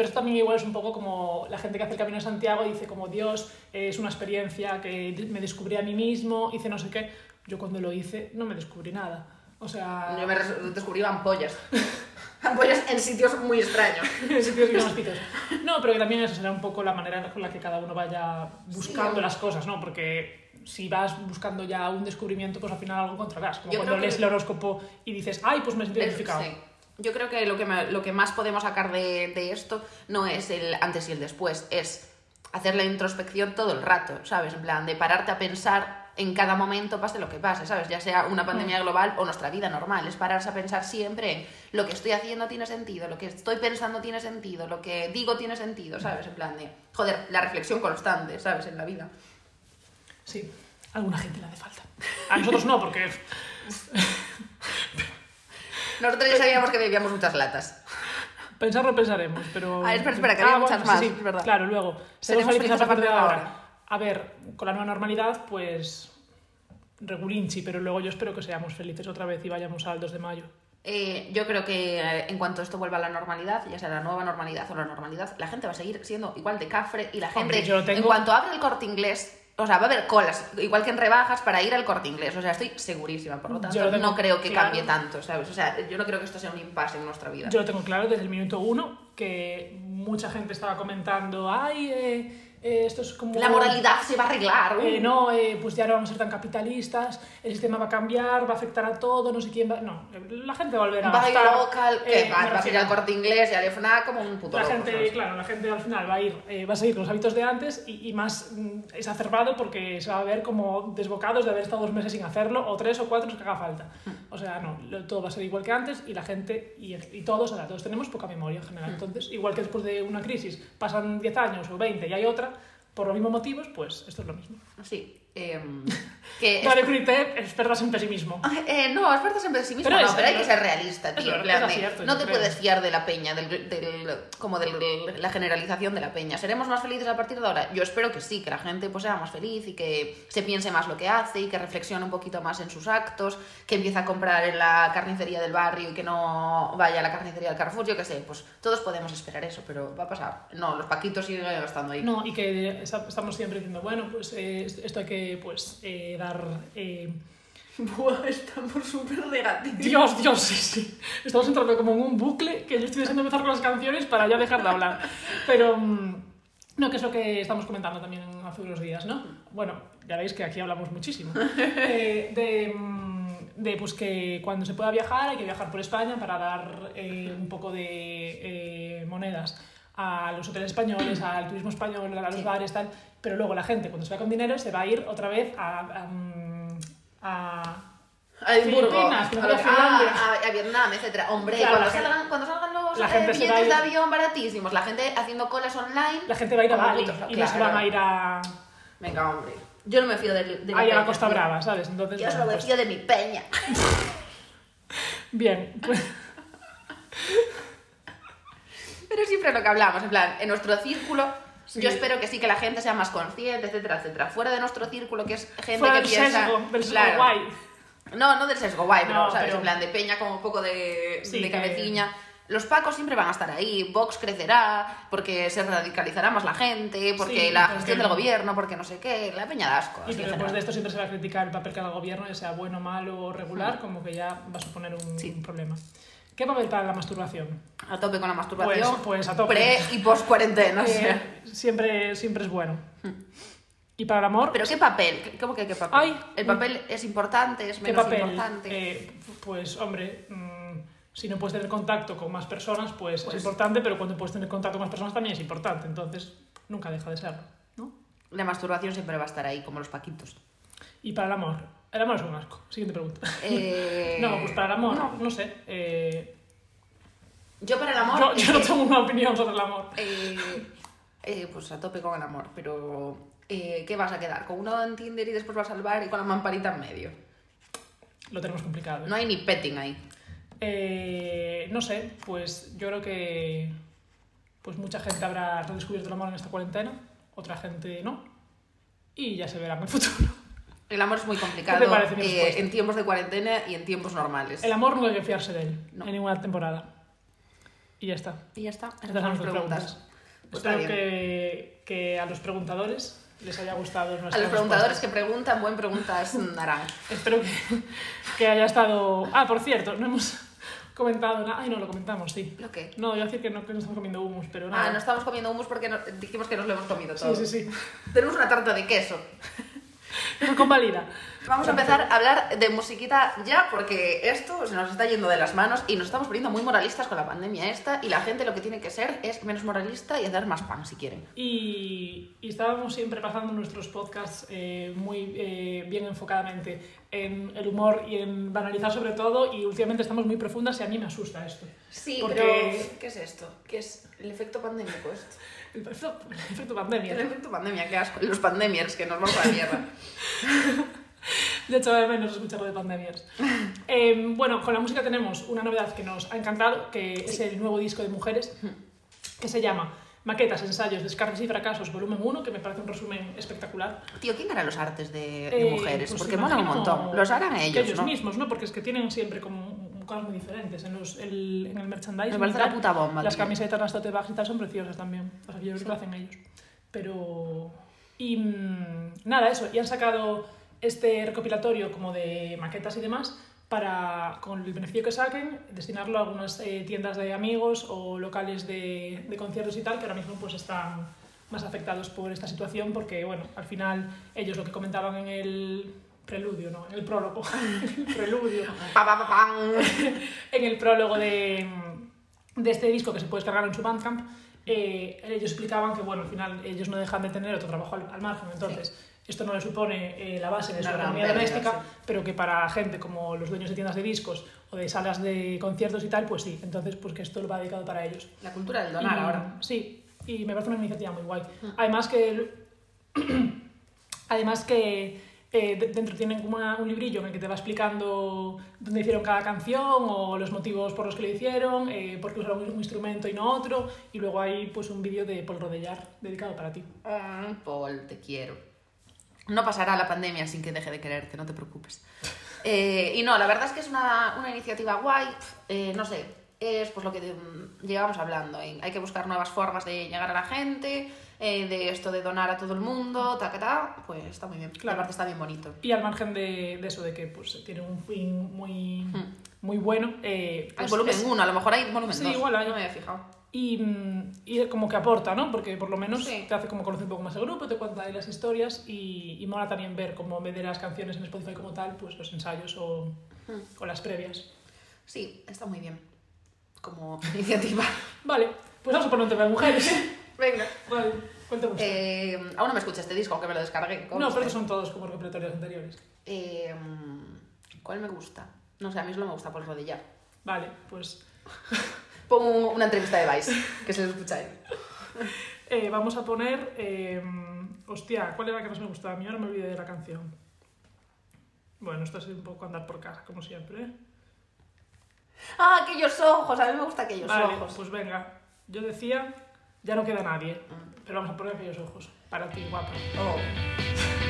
pero esto también igual es un poco como la gente que hace el Camino de Santiago dice como Dios, es una experiencia que me descubrí a mí mismo, hice no sé qué. Yo cuando lo hice no me descubrí nada. O sea, Yo me descubrí ampollas. [LAUGHS] ampollas en sitios muy extraños. [LAUGHS] en sitios bien hospitosos. No, pero que también eso será un poco la manera con la que cada uno vaya buscando Sí. las cosas, ¿no? Porque si vas buscando ya un descubrimiento, pues al final algo encontrarás. Como Yo cuando creo que- lees el horóscopo y dices, ay, pues me siento identificado. sí. Yo creo que lo que, me- lo que más podemos sacar de, de esto no es el antes y el después, es hacer la introspección todo el rato, ¿sabes? En plan, de pararte a pensar en cada momento, pase lo que pase, ¿sabes? Ya sea una pandemia global o nuestra vida normal, es pararse a pensar siempre en lo que estoy haciendo tiene sentido, lo que estoy pensando tiene sentido, lo que digo tiene sentido, ¿sabes? En plan de, joder, la reflexión constante, ¿sabes? En la vida. Sí, a alguna gente le hace falta. [LAUGHS] A nosotros no, porque [LAUGHS] Nosotros ya sabíamos que bebíamos muchas latas. pensarlo pensaremos, pero... Ah, espera, espera, que había muchas más, es verdad. Claro, luego, seremos felices a partir de ahora. A ver, con la nueva normalidad, pues regulinchi, pero luego yo espero que seamos felices otra vez y vayamos al 2 de mayo. Eh, yo creo que eh, en cuanto esto vuelva a la normalidad, ya sea la nueva normalidad o la normalidad, la gente va a seguir siendo igual de cafre y la gente, Hombre, yo tengo- en cuanto abra el corte inglés, o sea, va a haber colas, igual que en rebajas, para ir al corte inglés. O sea, estoy segurísima, por lo tanto, lo no creo que claro. cambie tanto, ¿sabes? O sea, yo no creo que esto sea un impasse en nuestra vida. Yo lo tengo claro desde el minuto uno, que mucha gente estaba comentando, ay, eh, eh, esto es como... La moralidad se va a arreglar. uh". Eh, no, eh, pues ya no vamos a ser tan capitalistas, el sistema va a cambiar, va a afectar a todo, no sé quién va... No, la gente va a volver a va a ir local, que eh, va, me vas a ir al corte inglés y al FNAC como un puto La loco, gente, ¿sabes? claro, la gente al final va a ir, eh, va a seguir los hábitos de antes y, y más mm, exacerbado porque se va a ver como desbocados de haber estado dos meses sin hacerlo o tres o cuatro que haga falta. O sea, no, lo- todo va a ser igual que antes y la gente y, y todos, ahora todos tenemos poca memoria en general. Entonces, igual que después de una crisis pasan 10 años o 20 y hay otra, por los mismos motivos, pues esto es lo mismo. Em, [LAUGHS] que Crite, expertas en pesimismo. Eh, no, expertas en pesimismo, Pero no, es- pero hay que ser realista, tío. plan es no te creo. puedes fiar de la peña, del, del- como de la generalización de la peña. ¿Seremos más felices a partir de ahora? Yo espero que sí, que la gente pues, sea más feliz y que se piense más lo que hace y que reflexione un poquito más en sus actos, que empiece a comprar en la carnicería del barrio y que no vaya a la carnicería del Carrefour, yo qué sé, pues todos podemos esperar eso, pero va a pasar. No, los paquitos siguen estando ahí. No, y que estamos siempre diciendo, bueno, pues eh, esto hay que pues, eh, dar... eh, [LAUGHS] Buah, estamos súper negativos. Dios, Dios, sí, sí. Estamos entrando como en un bucle que yo estoy deseando empezar con las canciones para ya dejar de hablar. Pero, mm, no, que es lo que estamos comentando también hace unos días, ¿no? Bueno, ya veis que aquí hablamos muchísimo. [LAUGHS] Eh, de, mm, de, pues que cuando se pueda viajar hay que viajar por España para dar eh, un poco de eh, monedas a los hoteles españoles, al turismo español, a los Sí. bares, tal. Pero luego la gente, cuando se va con dinero, se va a ir otra vez a... a, mm, a A Edimburgo, a, a Vietnam, etcétera. Hombre, Claro, cuando, gente- salgan, cuando salgan los la eh, se va billetes de avión baratísimos, la gente haciendo colas online. La gente va a ir a Bali putos, y no se claro. van a ir a, Venga, hombre. Yo no me fío de, de ahí a la Costa. Brava, ¿sabes? Entonces, Yo solo me pues, fío de mi peña. [LAUGHS] bien, pues, [LAUGHS] Pero siempre lo que hablamos, en plan, en nuestro círculo. Sí. Yo espero que sí que la gente sea más consciente, etcétera, etcétera. Fuera de nuestro círculo, que es gente fuera que del piensa. sesgo, del sesgo Claro. guay. No, no del sesgo guay, pero, No, ¿sabes? pero- En plan, de peña como un poco de, Sí, de que-. Los pacos siempre van a estar ahí, Vox crecerá, porque se radicalizará más la gente, porque Sí, la gestión del gobierno, porque no sé qué, la peña da asco. Y después general. de esto siempre se va a criticar el papel que haga el gobierno, ya sea bueno, malo o regular, como que ya va a suponer un, Sí. un problema. ¿Qué papel para la masturbación? A tope con la masturbación. Pues- pues a tope. Pre y post cuarentena. Eh, siempre, siempre es bueno. Y para el amor, ¿Pero qué papel? ¿Qué- ¿Cómo que qué papel? Ay, ¿El papel es importante? ¿Es ¿qué menos papel? importante? Eh, pues, hombre, mm, si no puedes tener contacto con más personas, pues, Pues- es importante, pero cuando puedes tener contacto con más personas también es importante. Entonces, nunca deja de serlo, ¿no? La masturbación siempre va a estar ahí, como los paquitos. Y para el amor. El amor es un asco. Siguiente pregunta. Eh, [LAUGHS] No, pues para el amor, no. no, sé. eh, Yo para el amor... yo, yo no que- tengo una opinión sobre el amor. Eh, eh, pues a tope con el amor, pero eh, ¿qué vas a quedar? ¿Con uno en Tinder y después vas al bar y con la mamparita en medio? Lo tenemos complicado. ¿eh? No hay ni petting ahí. Eh, no sé, pues yo creo que pues mucha gente habrá redescubierto el amor en esta cuarentena, otra gente no, y ya se verá en el futuro. El amor es muy complicado ¿Qué te parece mi eh, en tiempos de cuarentena y en tiempos normales. El amor nunca hay que fiarse de él No. en ninguna temporada. Y ya está. Y ya está. Estas son las preguntas. preguntas. Pues Espero que, que a los preguntadores les haya gustado A nuestras los preguntadores que respuestas. preguntan, buen preguntas naranja. [LAUGHS] Espero que, que haya estado... Ah, por cierto, no hemos comentado nada. Ay, no, lo comentamos, sí. ¿Lo qué? No, yo decir que no, que no estamos comiendo humus, pero nada. Ah, no estamos comiendo humus porque no- dijimos que nos lo hemos comido todo. Sí, sí, sí. Tenemos una tarta de queso. [LAUGHS] [LAUGHS] Nos convalida. Vamos a empezar a hablar de musiquita ya porque esto se nos está yendo de las manos y nos estamos poniendo muy moralistas con la pandemia esta y la gente lo que tiene que ser es menos moralista y hacer más pan si quieren. Y, y estábamos siempre pasando nuestros podcasts eh, muy eh, bien enfocadamente en el humor y en banalizar sobre todo y últimamente estamos muy profundas y a mí me asusta esto. Sí, Porque- pero ¿qué es esto? ¿Qué es el efecto pandémico esto? El efecto, el efecto pandemia. El efecto pandemia, qué asco. Los pandemiers que nos vamos a la mierda. [LAUGHS] De hecho, de menos escucharlo de pandemias. [LAUGHS] Eh, bueno, con la música tenemos una novedad que nos ha encantado, que es el nuevo disco de Mujeres, que se llama Maquetas, ensayos, descargas y fracasos, volumen 1, que me parece un resumen espectacular. Tío, ¿quién hará los artes de, de Eh, mujeres? pues Porque molan un montón. Los harán ellos, ellos ¿no? mismos, ¿no? Porque es que tienen siempre como cosas muy diferentes en, los, el, en el merchandising. Me parece tal. la puta bomba, Las tío. camisetas, las tote bags y tal son preciosas también. O sea, yo creo que lo hacen ellos. Pero... Y mm, nada, eso. Y han sacado este recopilatorio como de maquetas y demás para, con el beneficio que saquen, destinarlo a algunas eh, tiendas de amigos o locales de, de conciertos y tal, que ahora mismo pues están más afectados por esta situación porque, bueno, al final ellos lo que comentaban en el preludio, ¿no? En el prólogo. [LAUGHS] el preludio. [LAUGHS] [LAUGHS] En el prólogo de, de este disco que se puede descargar en su Bandcamp, eh, ellos explicaban que, bueno, al final ellos no dejan de tener otro trabajo al, al margen, entonces esto no le supone eh, la base de su economía doméstica, sí. pero que para gente como los dueños de tiendas de discos o de salas de conciertos y tal, pues sí, entonces pues que esto lo va dedicado para ellos. La cultura del donar Y- ahora. Sí, y me parece una iniciativa muy guay. Además que, [CLEARS THROAT] además que eh, de- dentro tienen como una- un librillo en el que te va explicando dónde hicieron cada canción o los motivos por los que lo hicieron, eh, por qué usaron un instrumento y no otro, y luego hay pues un vídeo de Paul Rodellar dedicado para ti. Mm, Paul, te quiero. No pasará la pandemia sin que deje de quererte, no te preocupes. Eh, y no, la verdad es que es una, una iniciativa guay. eh, no sé, es pues lo que mm, llevamos hablando. Hay que buscar nuevas formas de llegar a la gente, eh, de esto de donar a todo el mundo, ta, ta, ta, Pues está muy bien. Claro. Aparte está bien bonito. Y al margen de, de eso, de que pues, tiene un fin muy, muy bueno, eh, Hay pues, volumen es- 1, a lo mejor hay volumen Sí, 2. igual hay. No me había fijado. Y, mm, y como que aporta, ¿no? Porque por lo menos Sí. te hace como conocer un poco más el grupo, te cuenta ahí las historias y, y mola también ver como en vez de las canciones en Spotify como tal, pues los ensayos o, o las previas. Sí, está muy bien. Como [LAUGHS] iniciativa. Vale, pues vamos a poner un tema de mujeres. [LAUGHS] Venga. vale, cuéntame. Eh, aún no me escuché este disco, aunque me lo descargué. No, pero son todos como recuperatorios anteriores. Eh, ¿Cuál me gusta? No sé, a mí solo me gusta por rodillar. Vale, pues [LAUGHS] Pongo un- una entrevista de Vice, que se lo escucháis. [LAUGHS] eh, vamos a poner... eh, hostia, ¿cuál era la que más me gustaba? A mí ahora me olvidé de la canción. Bueno, esto es un poco andar por casa, como siempre. Ah, aquellos ojos, a mí me gusta aquellos Vale, ojos. pues venga. Yo decía, ya no queda nadie. Pero vamos a poner aquellos ojos. Para ti, guapa. Oh.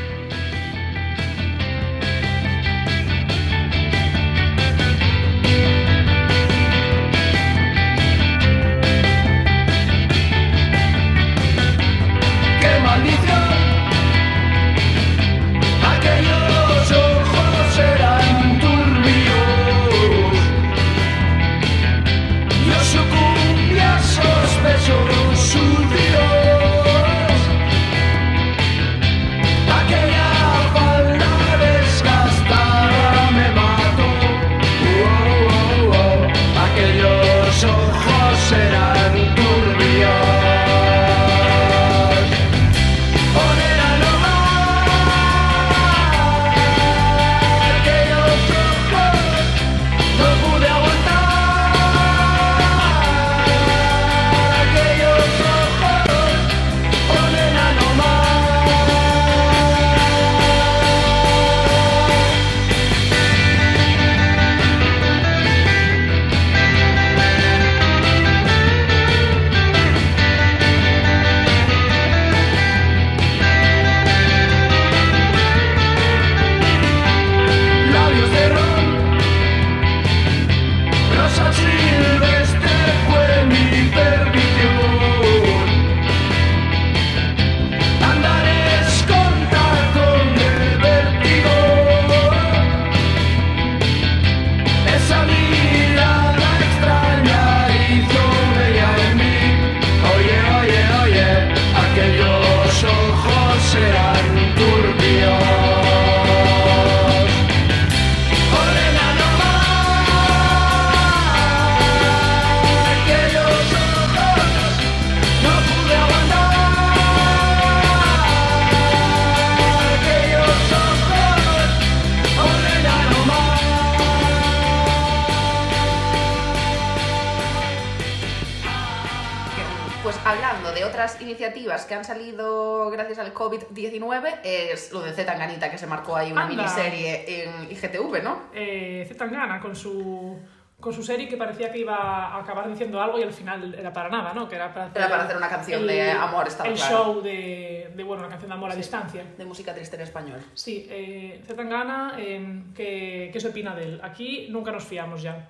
Que se marcó ahí una Anda. miniserie en IGTV, ¿no? Eh, Zetangana con su, con su serie que parecía que iba a acabar diciendo algo y al final era para nada, ¿no? Que era para hacer, Era para hacer una canción de amor, estaba El claro. show de, de, bueno, una canción de amor a distancia. De música triste en español. Sí, eh, Zetangana, eh, ¿qué, ¿qué se opina de él? Aquí nunca nos fiamos ya.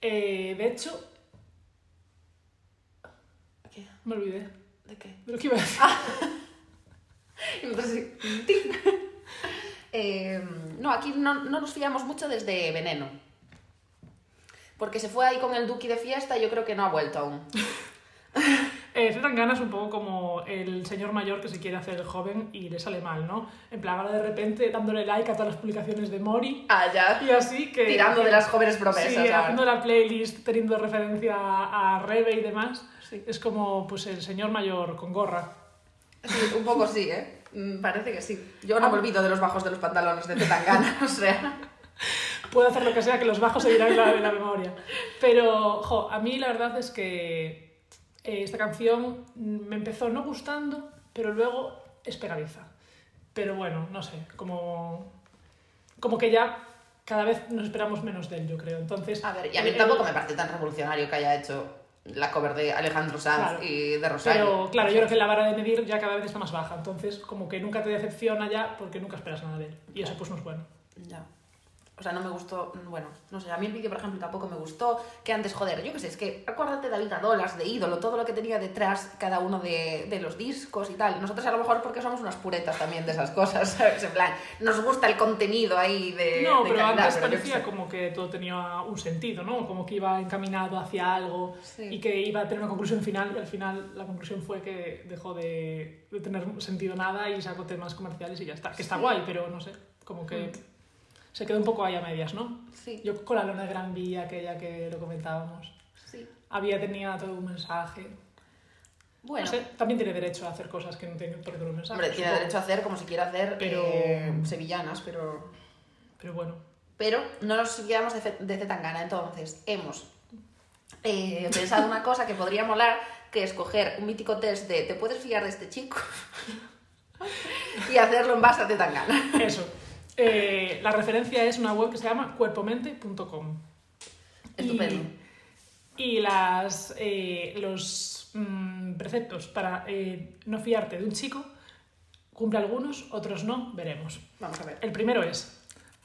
Eh, de hecho, ¿Qué? me olvidé ¿De qué? de lo que iba a decir. [LAUGHS] Entonces, ¡ting! [LAUGHS] Eh, no, aquí no, no nos fiamos mucho desde Veneno. Porque se fue ahí con el Duki de fiesta y yo creo que no ha vuelto aún. [LAUGHS] Eh, Zetangana es un poco como el señor mayor que se quiere hacer joven y le sale mal, ¿no? En plan, ahora de repente dándole like a todas las publicaciones de Mori Ah, ya. y así que... Tirando de las jóvenes promesas. Sí, haciendo la playlist, teniendo referencia a, Rebe y demás. Es como pues el señor mayor con gorra. Sí, un poco sí, ¿eh? Mm, Parece que sí. Yo no Ah. me olvido de los bajos de los pantalones de Zetangana, [LAUGHS] o sea... Puede hacer lo que sea, que los bajos se dirán en la, en la memoria. Pero, jo, a mí la verdad es que eh, esta canción me empezó no gustando, pero luego es pegadiza. Pero bueno, no sé, como, como que ya cada vez nos esperamos menos de él, yo creo. Entonces, A ver, y a mí eh, tampoco me parece tan revolucionario que haya hecho la cover de Alejandro Sanz Claro. y de Rosario. Pero claro, yo creo que la vara de medir ya cada vez está más baja. Entonces, como que nunca te decepciona ya porque nunca esperas nada de él. Y eso pues no es bueno. Ya. O sea, no me gustó, bueno, no sé, a mí el vídeo, por ejemplo, tampoco me gustó, que antes, joder, yo qué sé, es que acuérdate de David Adolas, de Ídolo, todo lo que tenía detrás cada uno de, de los discos y tal. Nosotros a lo mejor porque somos unas puretas también de esas cosas, [LAUGHS] ¿sabes? En plan, nos gusta el contenido ahí de, No, de pero calidad, antes pero parecía sé. como que todo tenía un sentido, ¿no? Como que iba encaminado hacia algo Sí. y que iba a tener una conclusión final y al final la conclusión fue que dejó de, de tener sentido nada y sacó temas comerciales y ya está. Que está guay, pero no sé, como que se quedó un poco ahí a medias, ¿no? Sí, Yo con la lona de Gran Vía, aquella que lo comentábamos, sí. había tenía todo un mensaje. Bueno, No sé, también tiene derecho a hacer cosas que no tienen por qué un mensaje. hombre, tiene supongo. derecho a hacer como si quiere hacer Pero- eh, sevillanas, pero... Pero bueno, Pero no nos Fe- de Zetangana, entonces hemos eh, pensado una cosa que podría molar, que es coger un mítico test de ¿te puedes fiar de este chico? [LAUGHS] y hacerlo en base a Zetangana. eso. Eh, la referencia es una web que se llama cuerpomente.com. Estupendo. Y, y las, eh, los mm, preceptos para eh, no fiarte de un chico cumple algunos, otros no, veremos. Vamos a ver. El primero es,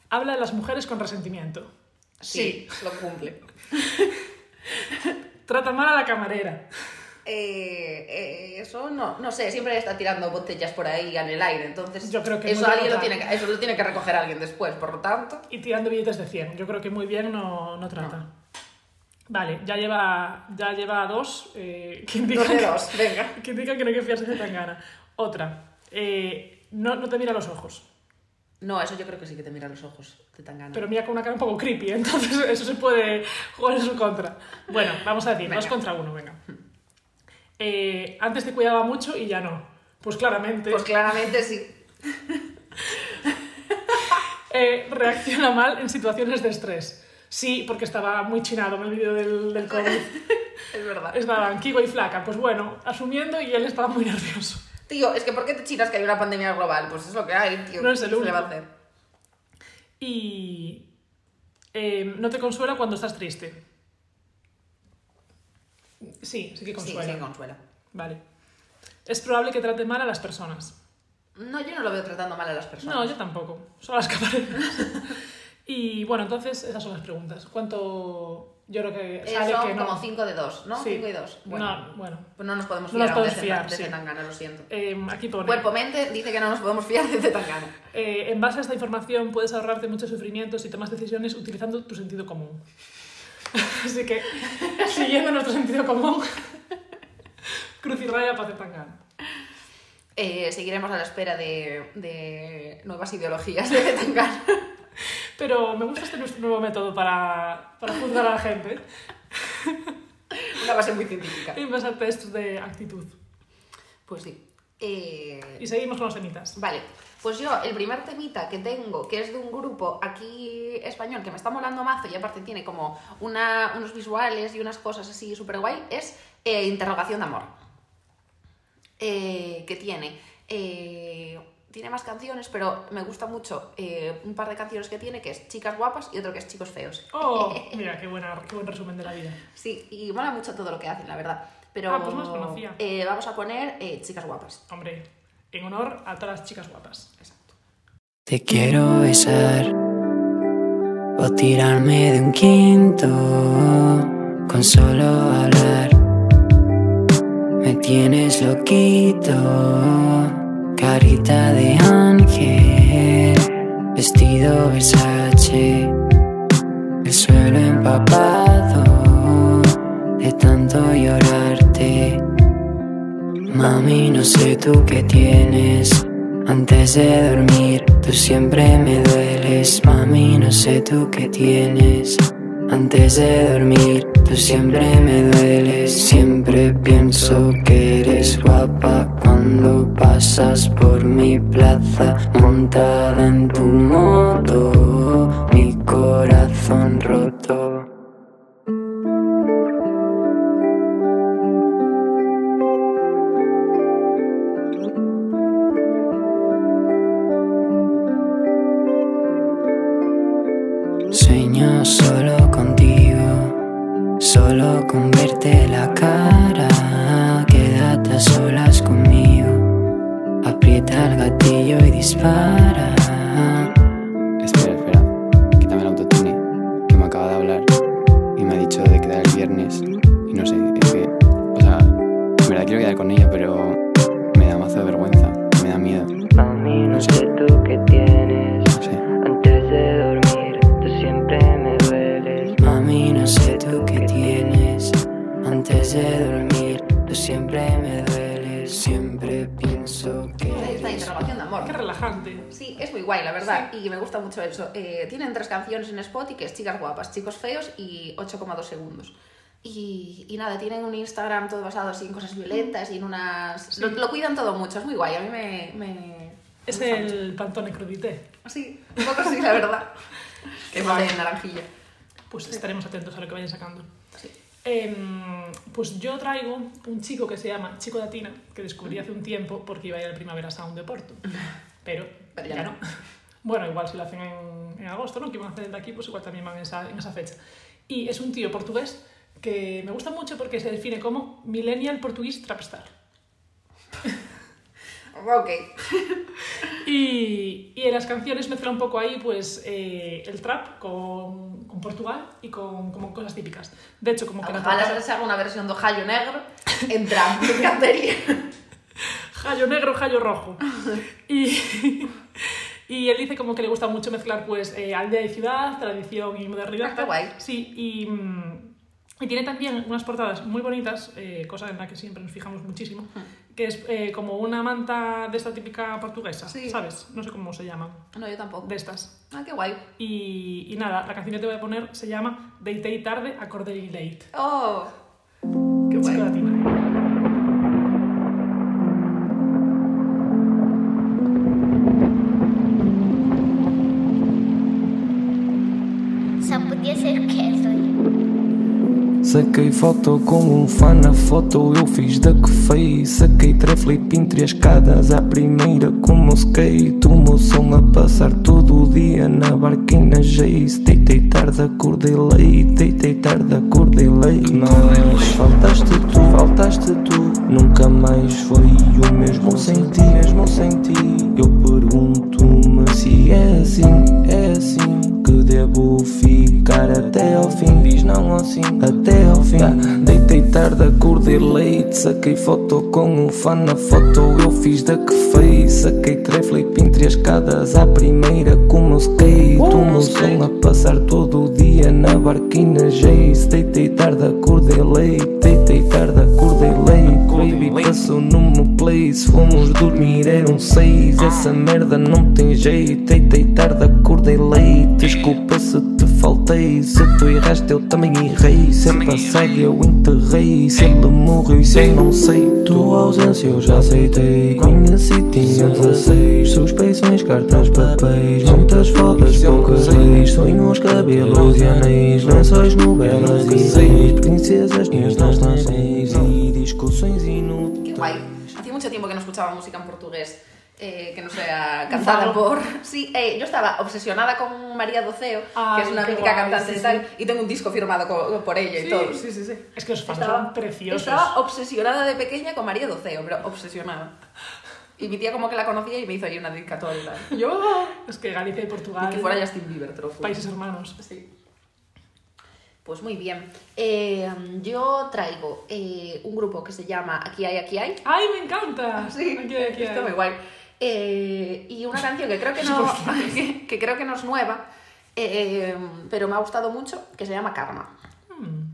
habla de las mujeres con resentimiento. Sí, lo cumple. [LAUGHS] Trata mal a la camarera. Eh, eh, eso no, no sé, siempre está tirando botellas por ahí en el aire, entonces Yo creo que eso, alguien lo tiene que, eso lo tiene que recoger alguien después, por lo tanto... Y tirando billetes de 100. Yo creo que muy bien no, no trata. Vale, ya lleva, ya lleva dos. Eh, que indican Dos de que- venga. [LAUGHS] que indican que no hay que fiarse de tan gana. Otra, eh, no, no te mira a los ojos, No, eso yo creo que sí que te mira los ojos, Zetangana. pero mira con una cara un poco creepy, [LAUGHS] entonces eso se puede jugar en su contra. Bueno, vamos a decir, dos contra uno, venga. Eh, antes te cuidaba mucho y ya no. Pues claramente Pues claramente sí. [LAUGHS] eh, reacciona mal en situaciones de estrés. Sí, porque estaba muy chinado en el vídeo del, del COVID. [LAUGHS] Es verdad. Estaban Kigo y Flaca. Pues bueno, asumiendo y él estaba muy [LAUGHS] nervioso. Tío, es que ¿por qué te chinas que hay una pandemia global? Pues es lo que hay, tío. No es el ¿Qué se le va a único. hacer? Y eh, no te consuela cuando estás triste. Sí, sí que Sí, consuela. sí, consuela. Vale. Es probable que trate mal a las personas. No, yo no lo veo tratando mal a las personas. No, yo tampoco. Solo a las [LAUGHS] camareras. y bueno, entonces esas son las preguntas. ¿Cuánto, Yo creo que Eh, sale son que no. como 5 de 2, ¿no? Sí. 5 y 2. Bueno, No, bueno. pues no nos podemos No fiar nos aún de podemos fiar, de sí. Zetangana, lo siento. Eh, aquí pone. Cuerpo-mente dice que no nos podemos fiar de Zetangana. Eh, en base a esta información puedes ahorrarte mucho sufrimiento si tomas decisiones utilizando tu sentido común. [LAUGHS] Así que, siguiendo nuestro sentido común, [LAUGHS] cruz y raya para Zetangana. Eh, seguiremos a la espera de, de nuevas ideologías de Zetangana. [LAUGHS] Pero me gusta este nuevo método para, para juzgar a la gente Una base muy científica. en base a test de actitud. Pues sí. Eh, Y seguimos con los temitas. Vale, pues yo el primer temita que tengo, que es de un grupo aquí español que me está molando mazo y aparte tiene como una, unos visuales y unas cosas así súper guay, es eh, Interrogación de Amor. Eh, que tiene... eh, tiene más canciones, pero me gusta mucho eh, un par de canciones que tiene, que es Chicas Guapas y otro que es Chicos Feos. Oh, [LAUGHS] mira, qué, buena, qué buen resumen de la vida. Sí, y mola mucho todo lo que hacen, la verdad. Pero Ah, pues no los conocía. eh, vamos a poner eh, Chicas Guapas. Hombre, en honor a todas las chicas guapas. Exacto. Te quiero besar o tirarme de un quinto con solo hablar. Me tienes loquito, carita de ángel, vestido Versace, el suelo empapado de tanto llorarte. Mami, no sé tú qué tienes. Antes de dormir, tú siempre me dueles. Mami, no sé tú qué tienes. Antes de dormir, tú siempre me dueles. Siempre pienso que eres guapa cuando pasas por mi plaza, montada en tu moto. Mi corazón roto. Mucho eso. Eh, tienen tres canciones en Spotify, que es Chicas Guapas, Chicos Feos y 8,2 segundos. Y, y nada, tienen un Instagram todo basado así en cosas violentas y en unas... Lo, lo cuidan todo mucho, es muy guay, a mí me... me Es me el Pantone Crudité. Sí, un poco sí, la verdad. que guay. vale naranjilla. Pues estaremos atentos a lo que vayan sacando. Sí. Em, pues yo traigo un chico que se llama Chico Datina, que descubrí hace un tiempo porque iba a ir al Primavera Sound de Porto. [LAUGHS] Pero, Pero ya, ya no. no. Bueno, igual si lo hacen en, en agosto, ¿no? Que iban a hacer de aquí, pues igual también van en esa, en esa fecha. Y es un tío portugués que me gusta mucho porque se define como Millennial Portuguese Trapstar. [LAUGHS] Ok. [LAUGHS] Y, y en las canciones mezcla un poco ahí pues eh, el trap con, con Portugal y con como cosas típicas. De hecho, como que Ojalá se haga una versión de Jallo Negro en trap, [LAUGHS] me encantaría. Jallo negro, jallo rojo. Y, y él dice como que le gusta mucho mezclar pues eh, aldea y ciudad, tradición y modernidad. Ah, qué guay. Sí, y, mm, y tiene también unas portadas muy bonitas, eh, cosa en la que siempre nos fijamos muchísimo, que es eh, como una manta de esta típica portuguesa, Sí. ¿sabes? No sé cómo se llama, No, yo tampoco. de estas. Ah, qué guay. Y, y nada, la canción que te voy a poner se llama Deitei tarde, acordei late. Oh, qué guay. Saquei foto com um fã na foto, eu fiz da que fez. Saquei treflip em três escadas, à primeira como skate. O meu som a passar todo o dia na barquinha Jace. Deitei tarde, acordei leite, deitei tarde, acordei leite. Mas faltaste tu, faltaste tu. Nunca mais foi o mesmo sem ti, mesmo sem ti. Eu pergunto-me se é assim, é assim. Que devo ficar até ao fim, diz não assim. fim. Deitei tarde, acordei leite. Saquei foto com um fã na foto. Eu fiz da que fez. Saquei trefla e pin três escadas à primeira com o meu skate. O meu som a passar todo o dia na barquina Jace. Deitei tarde, acordei leite. Deitei tarde, acordei leite. Baby passou no meu place. Fomos dormir, eram seis. Essa merda não tem jeito. Deitei tarde, acordei leite. Desculpa se te faltei. Se tu erraste, eu também errei. Se passado, eu enterrei. Se ele morreu, isso eu não sei. Tua ausência eu já aceitei. Conheci, tinha 16. Suspeições, cartas, papéis. Muitas fotos, poucas leis. Sonhos, cabelos e anéis. Lençóis, novelas e seis. Princesas, minhas nações. E discussões Qué guay. Hacía mucho tiempo que no escuchaba música en portugués eh, que no sea cantada por... Sí, eh, yo estaba obsesionada con María Doceo, Ay, que es una mítica guay, cantante sí, y tal, sí. y tengo un disco firmado por ella y todo. Sí, sí, sí. Es que los fans Estaba- son preciosos. Estaba obsesionada de pequeña con María Doceo, pero obsesionada. Y mi tía como que la conocía y me hizo ahí una dedicatoria y tal. [LAUGHS] Yo... Es que Galicia y Portugal. Y que fuera Justin Bieber, juro. Países hermanos. Sí. Pues muy bien. Eh, yo traigo eh, un grupo que se llama Aquí hay, aquí hay. ¡Ay, me encanta! [LAUGHS] Sí, Aquí, aquí, está aquí. muy guay. Eh, y una canción que creo que [LAUGHS] no, [LAUGHS] que, que creo que no es nueva, pero me ha gustado mucho, que se llama Karma. Hmm.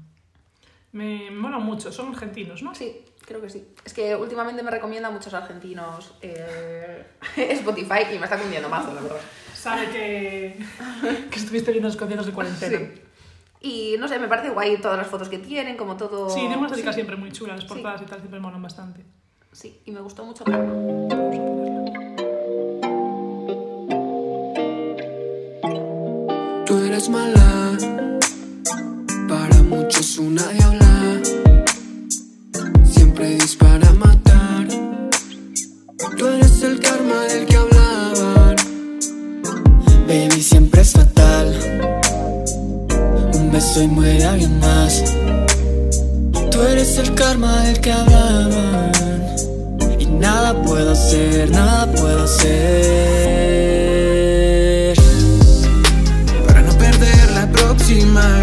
Me mola mucho. Son argentinos, ¿no? Sí, creo que sí. Es que últimamente me recomiendan muchos argentinos eh, Spotify y me está cundiendo mazo, la verdad. Sabe que, que estuviste viendo los conciertos de cuarentena. Sí. Y no sé, me parece guay todas las fotos que tienen, como todo. Sí, tiene una estética sí. siempre muy chula, las portadas y tal siempre molan bastante. Sí, y me gustó mucho Karma. Tú eres mala, para muchos una diabla. Siempre dispara a matar. Tú eres el karma del Un beso y muere alguien más. Tú eres el karma del que hablaban. Y nada puedo hacer, nada puedo hacer. Para no perder la próxima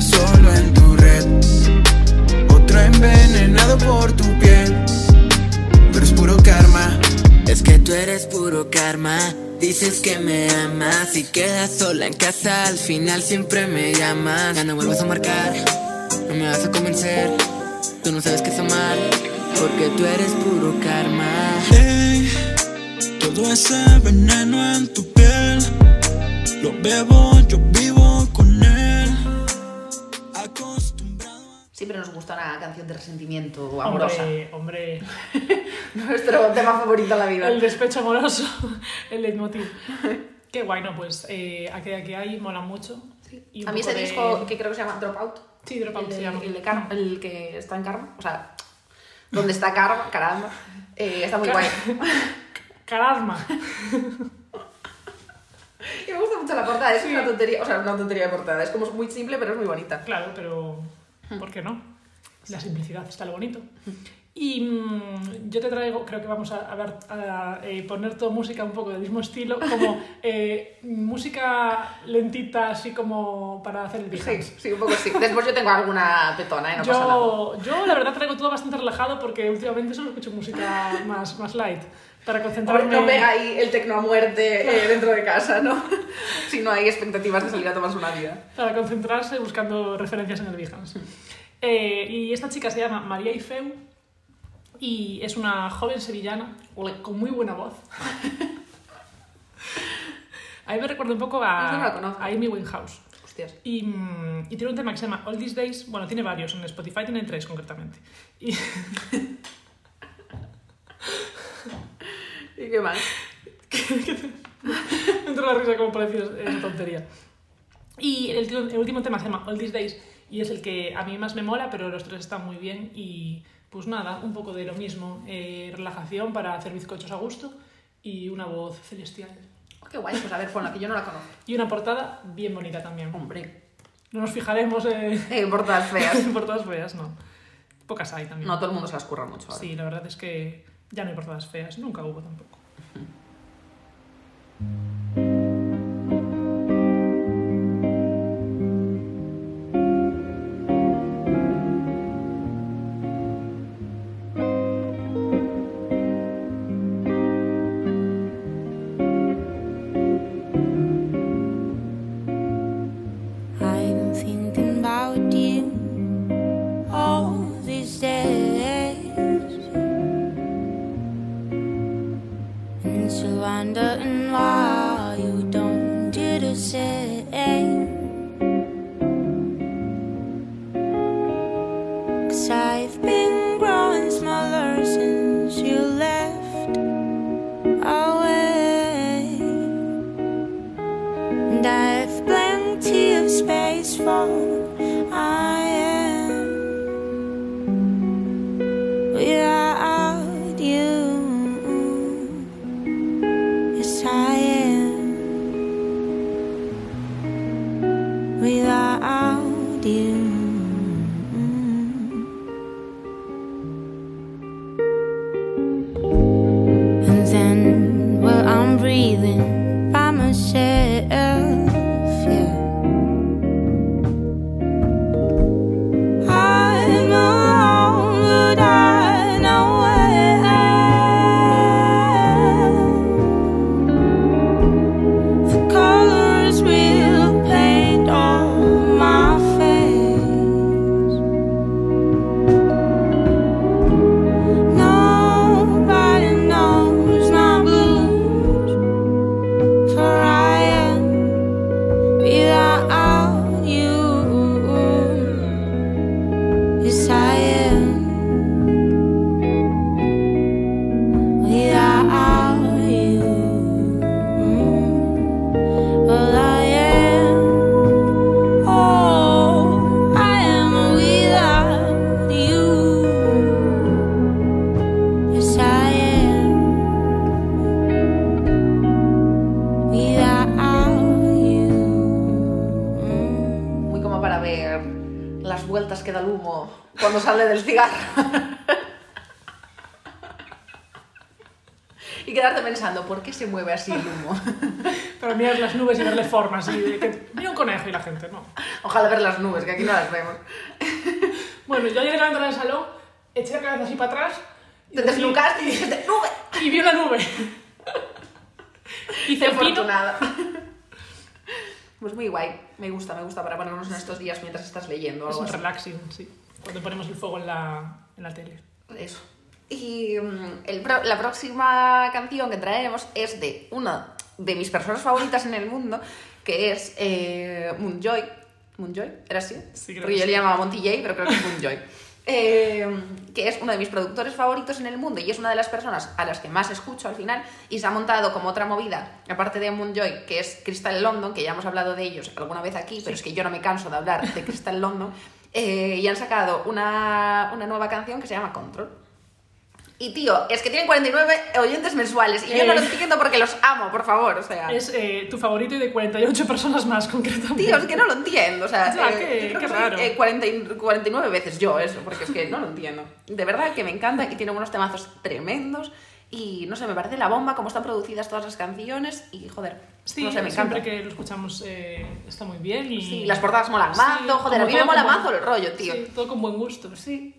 solo en tu red Otro envenenado por tu piel Tú eres puro karma es que tú eres puro karma. Dices que me amas y quedas sola en casa. Al final siempre me llamas. Ya no vuelvas a marcar, no me vas a convencer. Tú no sabes qué es amar, porque tú eres puro karma. Ey, todo ese veneno en tu piel lo bebo, nos gusta una canción de resentimiento amorosa. Hombre, hombre. [LAUGHS] Nuestro tema favorito en la vida. El despecho amoroso, [LAUGHS] el leitmotiv. Qué guay, no, pues eh, aquí, aquí hay, mola mucho. Y A mí ese de- disco que creo que se llama Dropout. Sí, Dropout el, de- se llama. el de Karma, el que está en Karma. O sea, donde está Karma, caramba. Eh, está muy Car- guay. [LAUGHS] Carasma. Y me gusta mucho la portada, es Sí. una tontería, o sea, una tontería de portada. Es como muy simple, pero es muy bonita. Claro, pero ¿por qué no? La simplicidad está lo bonito. Y mm, yo te traigo, creo que vamos a, a ver- a, eh, poner toda música un poco del mismo estilo, como [LAUGHS] eh, música lentita, así como para hacer el Sí, Behance. sí, un poco sí. Después yo tengo alguna petona, ¿eh? No pasa nada. Yo, yo, la verdad, traigo todo bastante relajado porque últimamente solo escucho música más, más light. Para concentrarme. No pega ahí el tecno a muerte eh, dentro de casa, ¿no? [LAUGHS] si no hay expectativas de salir a tomarse una vida. para concentrarse buscando referencias en el Behance. Eh, y esta chica se llama María Ifeu y es una joven sevillana con muy buena voz. [LAUGHS] a mí me recuerda un poco a, no a Amy Winehouse. Hostias. Y, mm, y tiene un tema que se llama All These Days. Bueno, tiene varios, en Spotify tiene tres concretamente. Y, [LAUGHS] ¿Y qué más? [LAUGHS] Me entró la risa como parecía esa tontería. Y el, el último tema se llama All These Days y es el que a mí más me mola, pero los tres están muy bien y pues nada, un poco de lo mismo. eh, relajación para hacer bizcochos a gusto y una voz celestial. Oh, qué guay, pues a ver, ponla, que yo no la conozco. Y una portada bien bonita también. Hombre. No nos fijaremos eh, [LAUGHS] Eh, por todas feas. [LAUGHS] en portadas feas, no. Pocas hay también. No, todo el mundo se las curra mucho ahora. Sí, la verdad es que ya no hay portadas feas. Nunca hubo tampoco. Vueltas que da el humo cuando sale del cigarro. y quedarte pensando, ¿por qué se mueve así el humo? Para mirar las nubes y darle formas y de que mira un conejo y la gente, no. Ojalá ver las nubes, que aquí no las vemos. Bueno, yo ayer en el salón, eché la cabeza así para atrás y, Te desnucaste y dijiste, ¡nube! y vi una nube. Hice Qué el pino. Pues muy guay, me gusta, me gusta para ponernos en estos días mientras estás leyendo o Es algo un relaxing, sí. Cuando ponemos el fuego en la, en la tele. Eso. Y mm, el la próxima canción que traemos es de una de mis personas favoritas en el mundo, que es eh, Moonjoy. ¿Moonjoy? ¿Era así? Sí, creo Porque que yo sí. le llamaba Monty J, pero creo que es Moonjoy. [LAUGHS] Eh, que es uno de mis productores favoritos en el mundo y es una de las personas a las que más escucho al final y se ha montado como otra movida, aparte de Moonjoy, que es Crystal London, que ya hemos hablado de ellos alguna vez aquí, pero es que yo no me canso de hablar de Crystal London, eh, y han sacado una, una nueva canción que se llama Control. Y tío, es que tienen 49 oyentes mensuales y yo no lo Eh. entiendo porque los amo, por favor, o sea... Es eh, tu favorito y de 48 personas más, [LAUGHS] concretamente. Tío, es que no lo entiendo, o sea, Ya, eh, qué- qué soy, raro. eh, 40 y- 49 veces yo eso, porque es que no lo entiendo. De verdad que me encanta y tiene unos temazos tremendos y no sé, me parece la bomba cómo están producidas todas las canciones y joder, Sí, no sé, me encanta. siempre que lo escuchamos eh, está muy bien y... Sí, las portadas molan mazo, joder, a mí me mola mazo el rollo, tío. Sí, todo con buen gusto. Sí.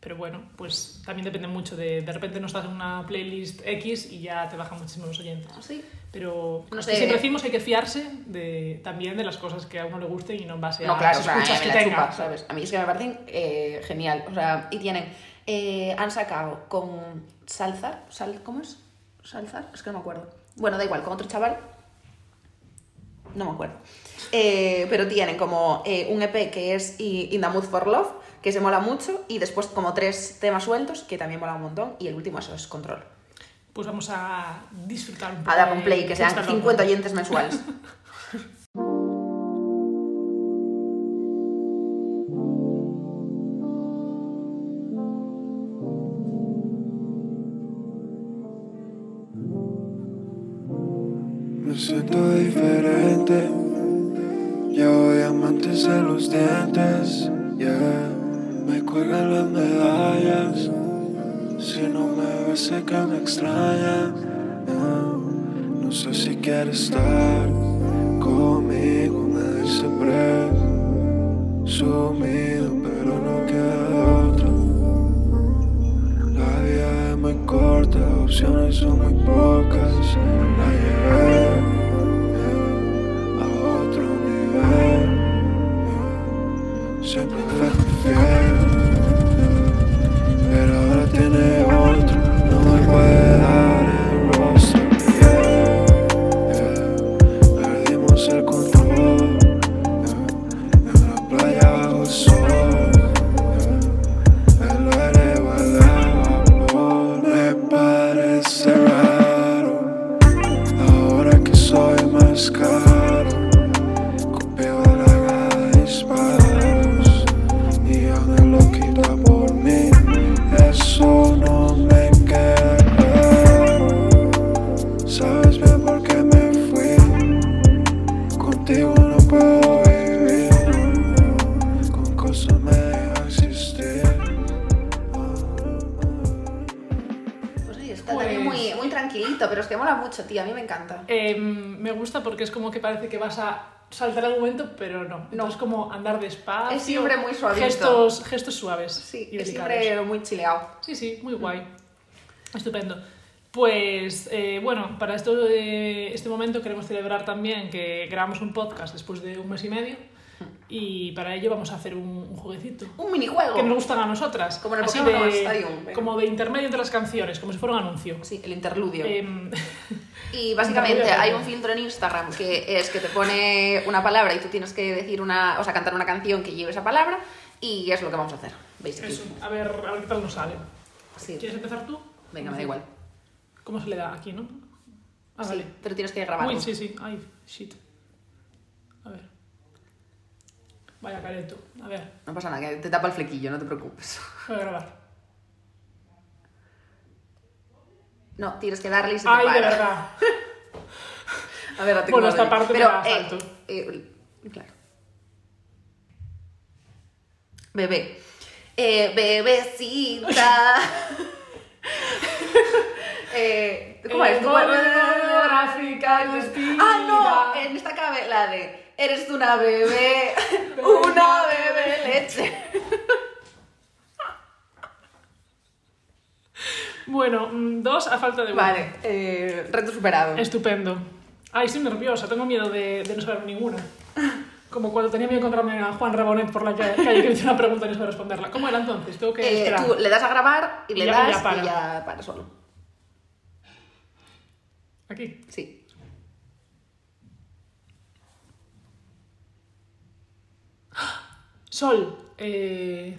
Pero bueno, pues también depende mucho de... De repente no estás en una playlist X y ya te bajan muchísimos los oyentes. Sí. Pero No sé. siempre decimos que hay que fiarse de, también de las cosas que a uno le gusten y no en base No, a claro, o las sea, escuchas me que la tenga. chupa, ¿sabes? A mí es que me parecen eh, genial, o sea, y tienen, eh, han sacado con Salzar, Sal, ¿cómo es? Salzar, es que no me acuerdo. Bueno, da igual, con otro chaval, no me acuerdo. Eh, pero tienen como un EP que es In the Mood for Love, que se mola mucho, y después como tres temas sueltos, que también mola un montón, y el último eso es Control. Pues vamos a disfrutar un poco A dar un play, que sean Crystal 50 London. oyentes mensuales. [LAUGHS] Me siento diferente. Llevo diamantes de los dientes, yeah. Me cuelgan las medallas. Si no me ves, sé que me extraña. yeah. No sé si quieres estar conmigo, me dice sumido, pero no queda otra. La vida es muy corta, opciones son muy pocas. La llevé yeah. Siempre fue gusta porque es como que parece que vas a saltar algún momento, pero no. No. Es como andar despacio. Es siempre muy suavito. Gestos, gestos suaves. Sí, y es siempre muy chileado. Sí, sí, muy guay. Estupendo. Pues eh, bueno, para esto de este momento queremos celebrar también que grabamos un podcast después de un mes y medio y para ello vamos a hacer un, un jueguecito. Un minijuego. Que nos gustan a nosotras. Como en el Así de, Stadium, venga. Como de intermedio entre las canciones, como si fuera un anuncio. Sí, el interludio. Em, [LAUGHS] Y básicamente hay un filtro en Instagram que es que te pone una palabra y tú tienes que decir una, o sea, cantar una canción que lleve esa palabra y es lo que vamos a hacer, eso, a ver, a ver qué tal nos sale. Sí. ¿Quieres empezar tú? Venga, me da igual. ¿Cómo se le da aquí, no? Ah, Sí, vale. pero tienes que grabarlo. Uy, sí, sí. Ay, shit. A ver. Vaya careto. A ver, No pasa nada, que te tapa el flequillo, no te preocupes. voy a grabar. No, tienes que darle y se te Ay, de verdad. [LAUGHS] A ver, date Bueno, cuenta. esta parte me Pero, la eh, salto. eh, claro. Bebé. Eh, bebecita. [LAUGHS] eh, ¿Cómo es? ¿Cómo y. Ah, no, en esta cabe la de Eres una bebé, [LAUGHS] una bebé leche. Bueno, mm, dos a falta de uno. Vale, eh, reto superado. Estupendo. Ay, estoy nerviosa, tengo miedo de, de no saber ninguna. Como cuando tenía miedo de encontrarme a Juan Rabonet por la calle que me hizo una pregunta y no sabía responderla. ¿Cómo era entonces? Tengo que Eh, esperar. tú le das a grabar y Y le ya- das ya para. y ya para solo. Aquí. Sí. Sol. Eh...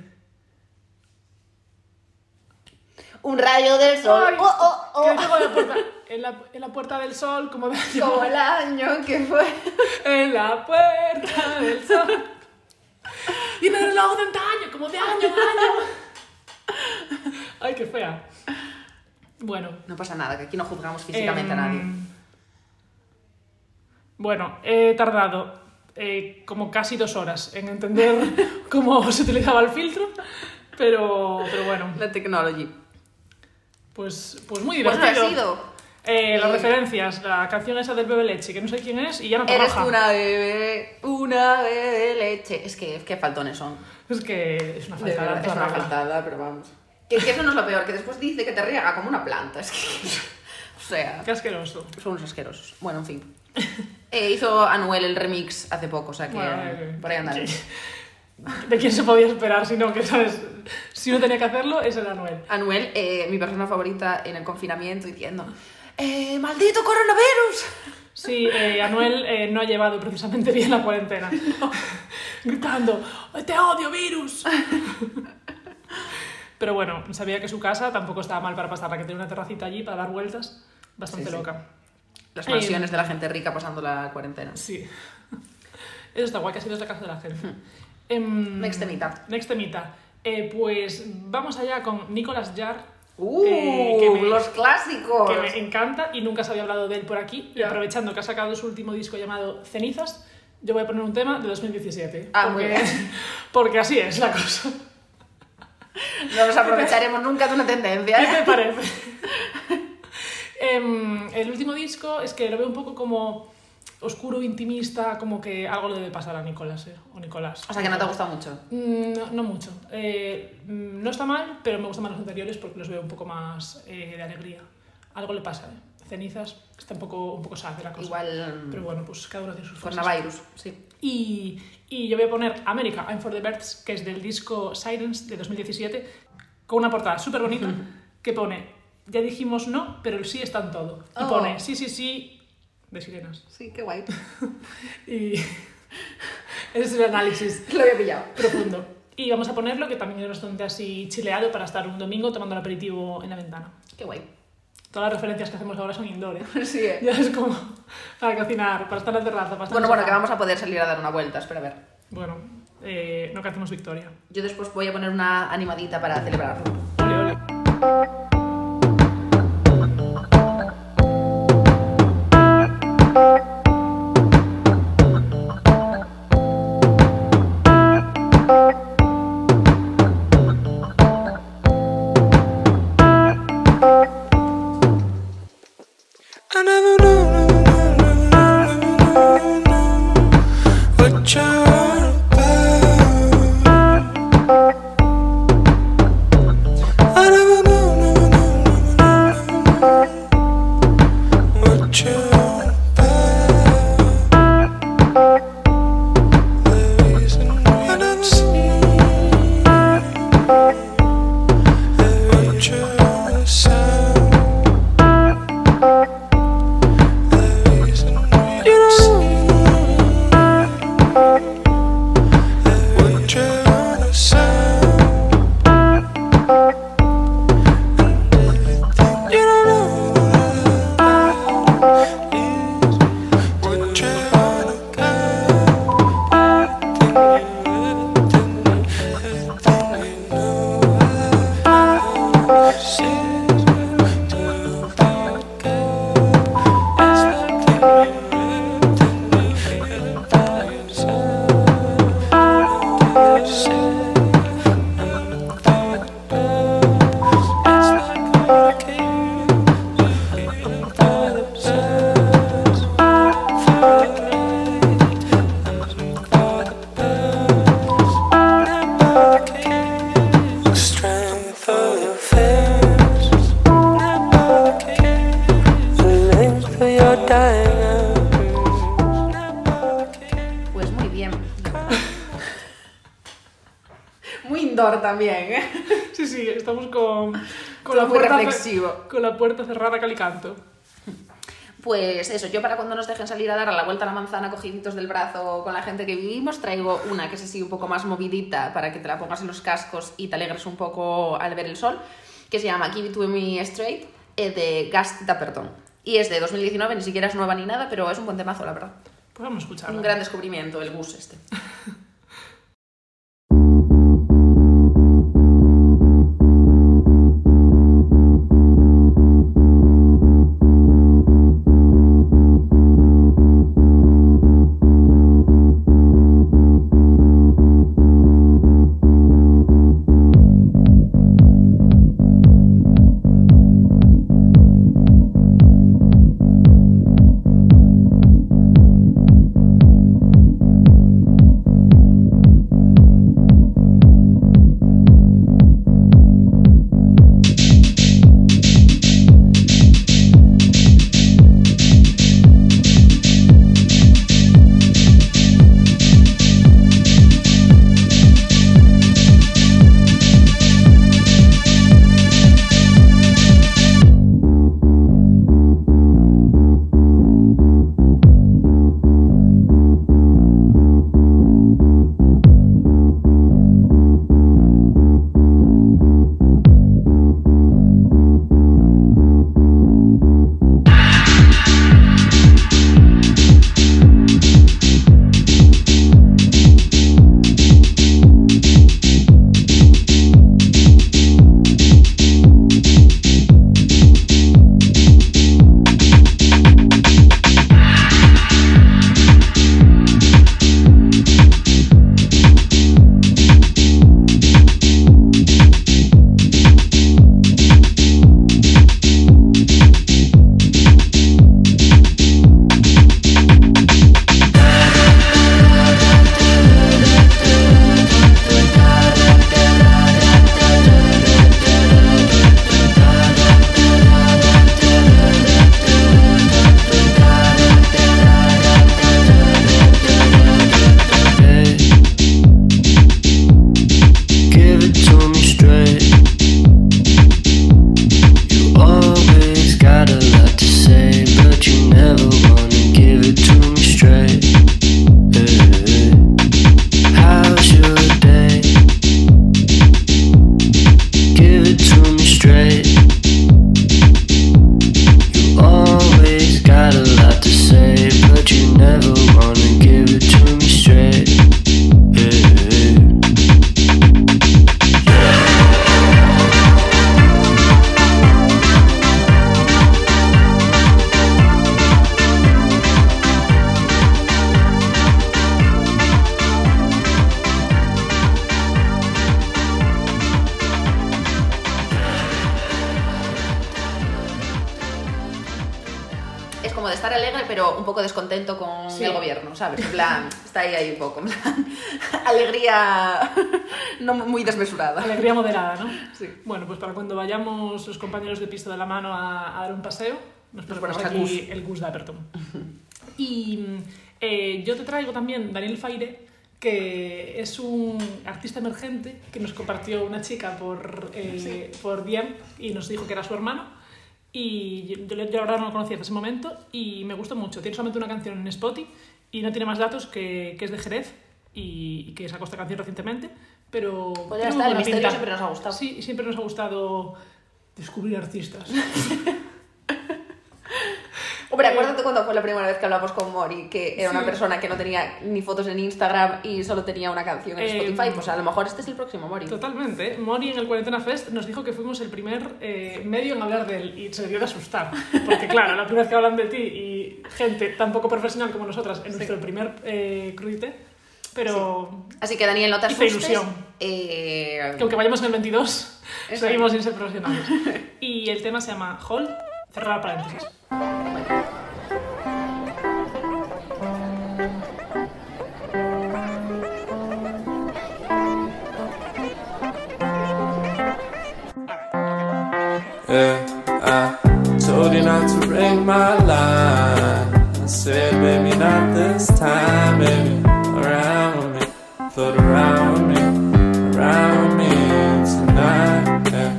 Un rayo del sol. Ay, oh, oh, oh. que en la puerta, en, la, en la puerta del sol, como el año que fue. En la puerta del sol. Y en el reloj de antaño, como de año en año. Ay, qué fea. Bueno. No pasa nada, que aquí no juzgamos físicamente a em, nadie. Bueno, he tardado eh, como casi dos horas en entender [LAUGHS] cómo se utilizaba el filtro, pero, pero bueno, La technology. Pues, pues muy Pues divertido. no ha sido. Eh, las Eh, referencias, la canción esa del bebé leche, que no sé quién es, y ya no Eres trabaja. tú una bebé, una bebé leche. Es que, qué faltones son. Es que es una De falta verdad, es una faltada, pero vamos. Que, que eso no es lo peor, que después dice que te riega como una planta. Es que. [LAUGHS] O sea, Qué asqueroso. son unos asquerosos. Bueno, en fin. Eh, hizo Anuel el remix hace poco, o sea que Bueno, por ahí andan. [LAUGHS] ¿De quién se podía esperar si no, que sabes? Si uno tenía que hacerlo, es el Anuel. Anuel, eh, mi persona favorita en el confinamiento, diciendo: eh, ¡Maldito coronavirus! Sí, eh, Anuel eh, no ha llevado precisamente bien la cuarentena. [LAUGHS] Gritando, ¡te odio, virus! Pero bueno, sabía que su casa tampoco estaba mal para pasarla, que tiene una terracita allí para dar vueltas, bastante Sí, sí. loca. Las mansiones de la gente rica pasando la cuarentena. Sí. Eso está guay, que ha sido la casa de la gente. Em, Next temita. Next temita. Eh, pues vamos allá con Nicolas Jarre. ¡Uh! eh, que me- los clásicos. que me encanta y nunca se había hablado de él por aquí. Y aprovechando que ha sacado su último disco llamado Cenizas, Yo voy a poner un tema de 2017. Ah, porque, muy bien. [LAUGHS] Porque así es la cosa. [LAUGHS] No nos aprovecharemos nunca de una tendencia. ¿Qué te ¿eh? parece? [LAUGHS] Em, el último disco es que lo veo un poco como oscuro, intimista, como que algo le debe pasar a Nicolás, ¿eh? O Nicolás. O sea que no te gusta mucho. Mm, No, no mucho. Eh, mm, no está mal, pero me gustan más los anteriores porque los veo un poco más eh, de alegría. Algo le pasa, ¿eh? Cenizas, está un poco, un poco sad la cosa. Igual Pero bueno, pues cada uno tiene sus cosas. coronavirus, sí. Y, y yo voy a poner America, I'm for the Birds, que es del disco Silence de 2017, con una portada súper bonita [LAUGHS] que pone, ya dijimos no, pero el sí está en todo. Y Oh. pone, sí, sí, sí, de sirenas. Sí, qué guay. [LAUGHS] Y ese [LAUGHS] es el análisis [LAUGHS] Lo había pillado. profundo. Y vamos a ponerlo, que también es bastante así chileado para estar un domingo tomando el aperitivo en la ventana. Qué guay. Todas las referencias que hacemos ahora son indoor, ¿eh? Sí, ¿eh? Ya es como para cocinar, para estar en la terraza, para estar Bueno, bueno, que vamos a poder salir a dar una vuelta, espera a ver. Bueno, eh, no cantemos victoria. Yo después voy a poner una animadita para celebrarlo. Ole, ole. También, ¿eh? [LAUGHS] Sí, sí, estamos con, con, la, muy puerta, reflexivo. con la puerta cerrada calicanto. Pues eso, yo para cuando nos dejen salir a dar a la vuelta a la manzana cogiditos del brazo con la gente que vivimos, traigo una que es así un poco más movidita para que te la pongas en los cascos y te alegres un poco al ver el sol, que se llama Give It To Me Straight, eh, de Gas Dapperton. Y es de 2019, ni siquiera es nueva ni nada, pero es un buen temazo, la verdad. Pues vamos a escucharlo. Un gran descubrimiento, el Gus este. [LAUGHS] compañeros de piso de la mano a, a dar un paseo, nos ponemos aquí Gus. el Gus de Aperton. [LAUGHS] Y eh, yo te traigo también Daniel Faire, que es un artista emergente que nos compartió una chica por, eh, por DM y nos dijo que era su hermano. Y yo, yo, yo la verdad no lo conocía hasta ese momento y me gustó mucho. Tiene solamente una canción en Spotify y no tiene más datos que, que es de Jerez y, y que sacó esta canción recientemente. Pero Pues ya está, el buena misterio pinta. siempre nos ha gustado. Sí, siempre nos ha gustado descubrir artistas. [LAUGHS] Hombre, acuérdate cuando fue la primera vez que hablamos con Mori, que era una persona que no tenía ni fotos en Instagram y solo tenía una canción en Eh, Spotify. Pues a lo mejor este es el próximo Mori. Totalmente. Mori en el Cuarentena Fest nos dijo que fuimos el primer eh, medio en hablar de él y se dio de asustar. Porque claro, la primera vez que hablan de ti y gente tan poco profesional como nosotras en nuestro primer eh, crudite, pero Así que Daniel, no te asustes. ilusión. Eh, que aunque vayamos en el 22, Eso. seguimos sin ser profesionales. [LAUGHS] Y el tema se llama Hall, cerrar paréntesis. Yeah, I told you not to ring my line. I said, baby, not this time, baby. Float around me, around me tonight. Yeah,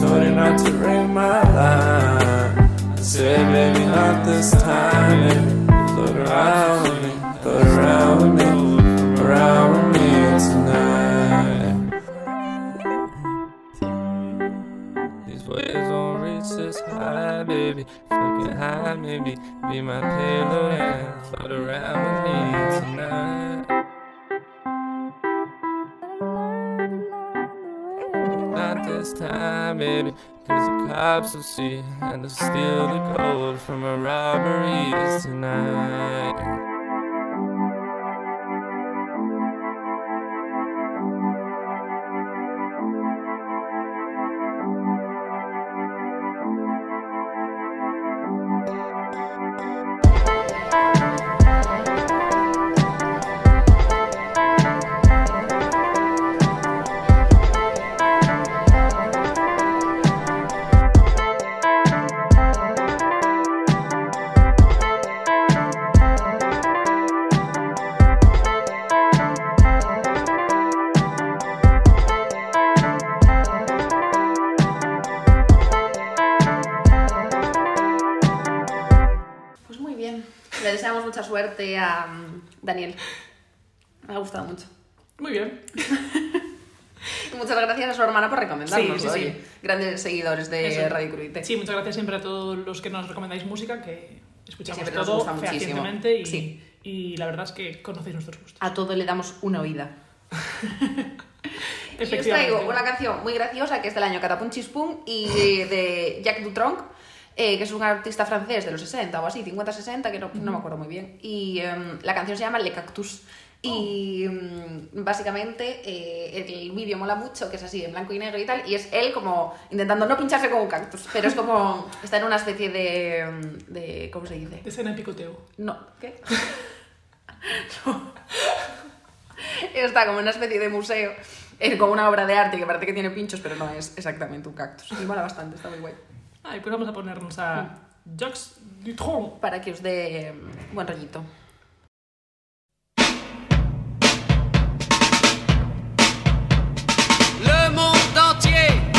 told you not to ring my line. I said, baby, not this time, baby. Float around me, float around me, around me tonight. These waves won't reach this high, baby. Fucking high, maybe. Be my pillow and float around with me tonight. This time, baby. Cause the cops will see and they'll steal the gold from our robberies tonight. Daniel. Me ha gustado mucho. Muy bien. [LAUGHS] Muchas gracias a su hermana por recomendarnos. Sí, sí, sí. Grandes seguidores de Eso. Radio Crudite. Sí, muchas gracias siempre a todos los que nos recomendáis música, que escuchamos nos todo fehacientemente y, y la verdad es que conocéis nuestros gustos. A todo le damos una oída. [LAUGHS] Y os traigo una canción muy graciosa que es del año Catapum Chispum y de Jacques Dutronc, eh, que es un artista francés de los 60 o así, 50-60, que no, no me acuerdo muy bien. Y em, la canción se llama Le Cactus. Y em, básicamente eh, el vídeo mola mucho, que es así, en blanco y negro y tal, y es él como intentando no pincharse con un cactus, pero es como, [LAUGHS] está en una especie de, em, de ¿cómo se dice? De escena de picoteo. No, ¿qué? No. [LAUGHS] Está como en una especie de museo, eh, como una obra de arte que parece que tiene pinchos, pero no es exactamente un cactus. Y mola bastante, está muy guay. Ay, pues vamos a ponernos a Jacques Dutronc. Para que os dé eh, buen rollito. Le monde entier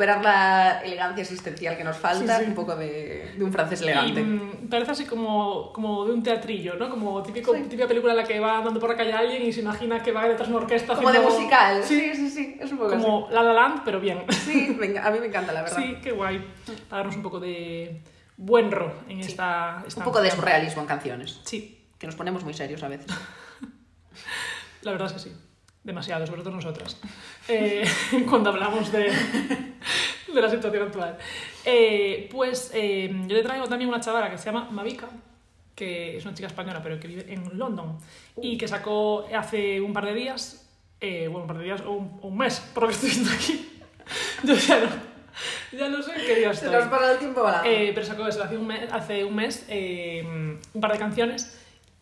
recuperar la elegancia existencial que nos falta, Sí, sí. un poco de, de un francés elegante. mm, parece así como, como de un teatrillo, ¿no? Como típico, típica película en la que va andando por la calle alguien y se imagina que va detrás de una orquesta Como de musical. Sí, sí, sí, es un poco Como La La Land, pero bien. Sí, venga, a mí me encanta, la verdad. Sí, qué guay. Para darnos un poco de buen ro en esta, esta Un poco de surrealismo en canciones. Sí, Que nos ponemos muy serios a veces. [LAUGHS] la verdad es que sí. Demasiado, sobre todo nosotras. [LAUGHS] Eh, [LAUGHS] cuando hablamos de, [LAUGHS] de la situación actual. Eh, pues eh, yo le traigo también una chavala que se llama Mavica, que es una chica española, pero que vive en London, y que sacó hace un par de días, eh, bueno, un par de días o un, o un mes, por lo que estoy viendo aquí. Yo ya no, ya no sé qué día Se estoy. nos para el tiempo volando. Eh, pero sacó eso hace un mes, hace un, mes eh, un par de canciones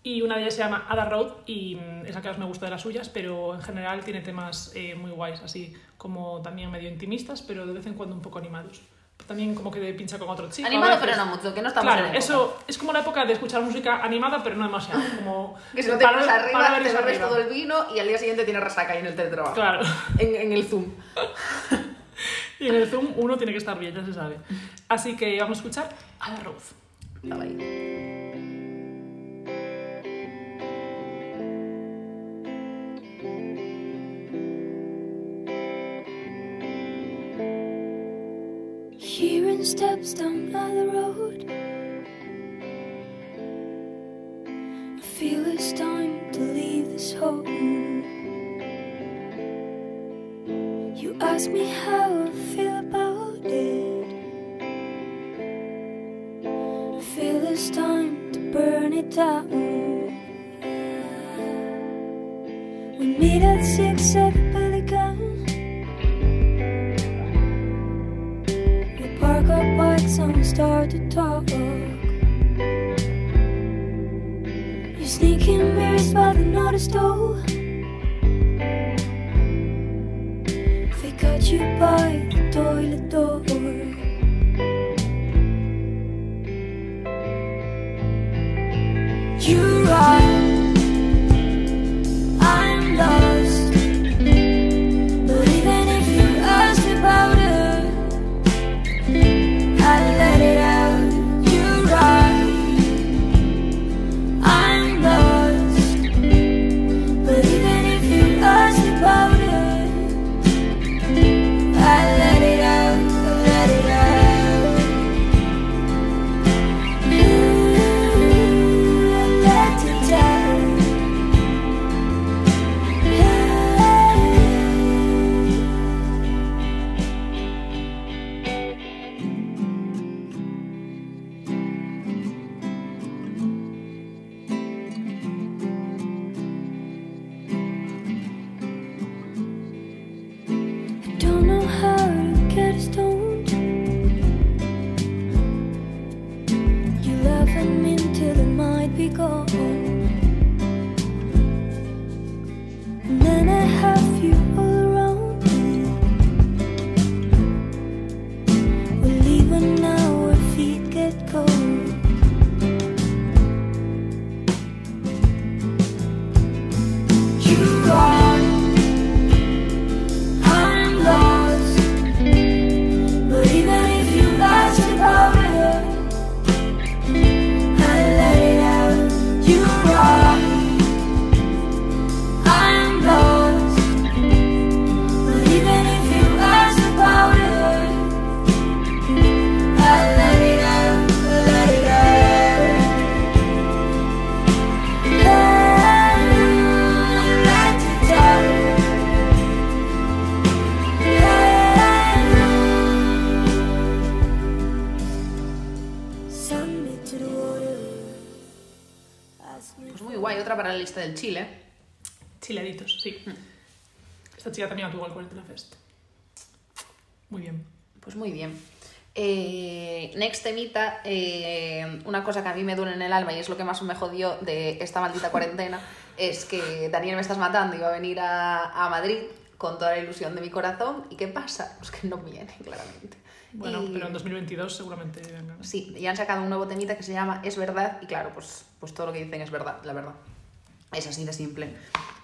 y una de ellas se llama Ada Road y mm, esa que más me gusta de las suyas, pero en general tiene temas eh, muy guays, así como también medio intimistas, pero de vez en cuando un poco animados. También como que pincha con otro chico. a Animado, pero no mucho, que no estamos Claro, en eso es como la época de escuchar música animada, pero no demasiado. Como [LAUGHS] Que si no te pones arriba, para te bebes todo el vino y al día siguiente tienes resaca ahí en el teletrabajo. Claro. En, en el Zoom. [LAUGHS] Y en el Zoom uno tiene que estar bien, ya se sabe. Así que vamos a escuchar Ada Road. Estaba ahí. Steps down the road. I feel it's time to leave this home. You ask me how I feel about it. I feel it's time to burn it down. We meet at six at noticed, oh They caught you by the toilet door. Next temita, eh, una cosa que a mí me duele en el alma y es lo que más me jodió de esta maldita cuarentena, [LAUGHS] es que Daniel me estás matando iba a venir a, a Madrid con toda la ilusión de mi corazón y ¿qué pasa? Pues que no viene, [LAUGHS] claramente. Bueno, Y- pero en 2022 seguramente vengan. Sí, y han sacado un nuevo temita que se llama Es verdad y claro, pues, pues todo lo que dicen es verdad, la verdad. Es así de simple.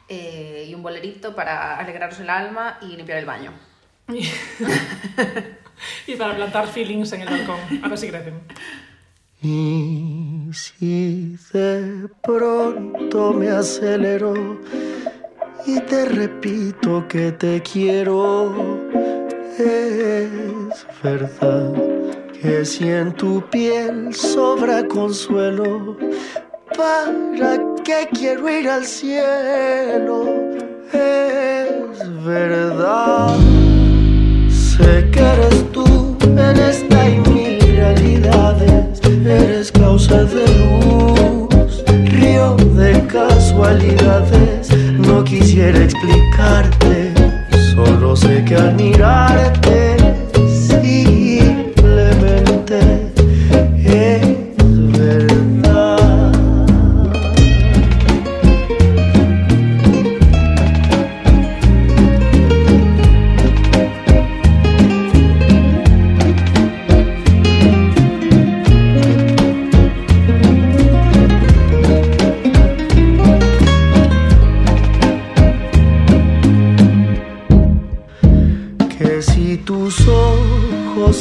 Eh, y un bolerito para alegraros el alma y limpiar el baño. [LAUGHS] [LAUGHS] y para plantar feelings en el balcón. A ver si crecen. Y si de pronto me acelero y te repito que te quiero, es verdad que si en tu piel sobra consuelo, ¿para qué quiero ir al cielo? Es verdad, sé que eres tú en esta y mil realidades, eres causa de luz, río de casualidades, no quisiera explicarte, solo sé que al mirarte,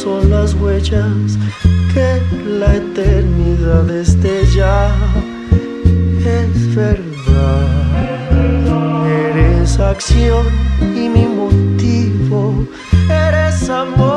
son las huellas que la eternidad esté ya es verdad. Eres acción y mi motivo eres amor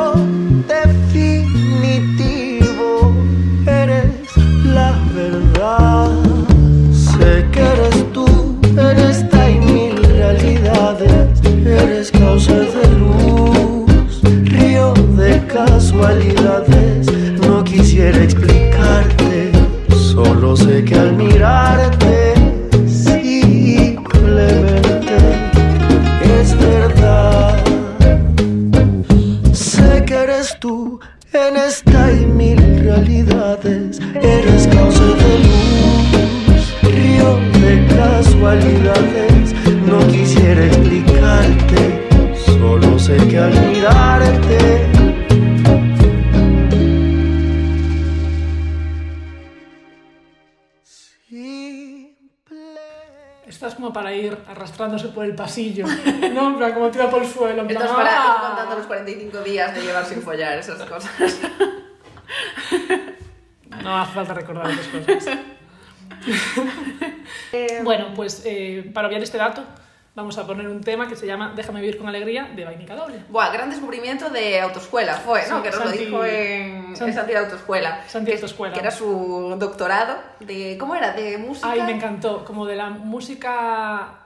por el pasillo, ¿no? En plan, como tira por el suelo. En plan, Esto es para ¡ah! ir contando los 45 días de llevar sin follar, esas cosas. No hace falta recordar esas cosas. bueno, pues eh, para obviar este dato, vamos a poner un tema que se llama Déjame vivir con alegría de Vainica Doble. Buah, gran descubrimiento de autoescuela fue, ¿no? Sí, que nos Santi- lo dijo en, Santi- en Santi Autoescuela. Santi que, Autoescuela. Que era su doctorado de... ¿Cómo era? De música... Ay, me encantó, como de la música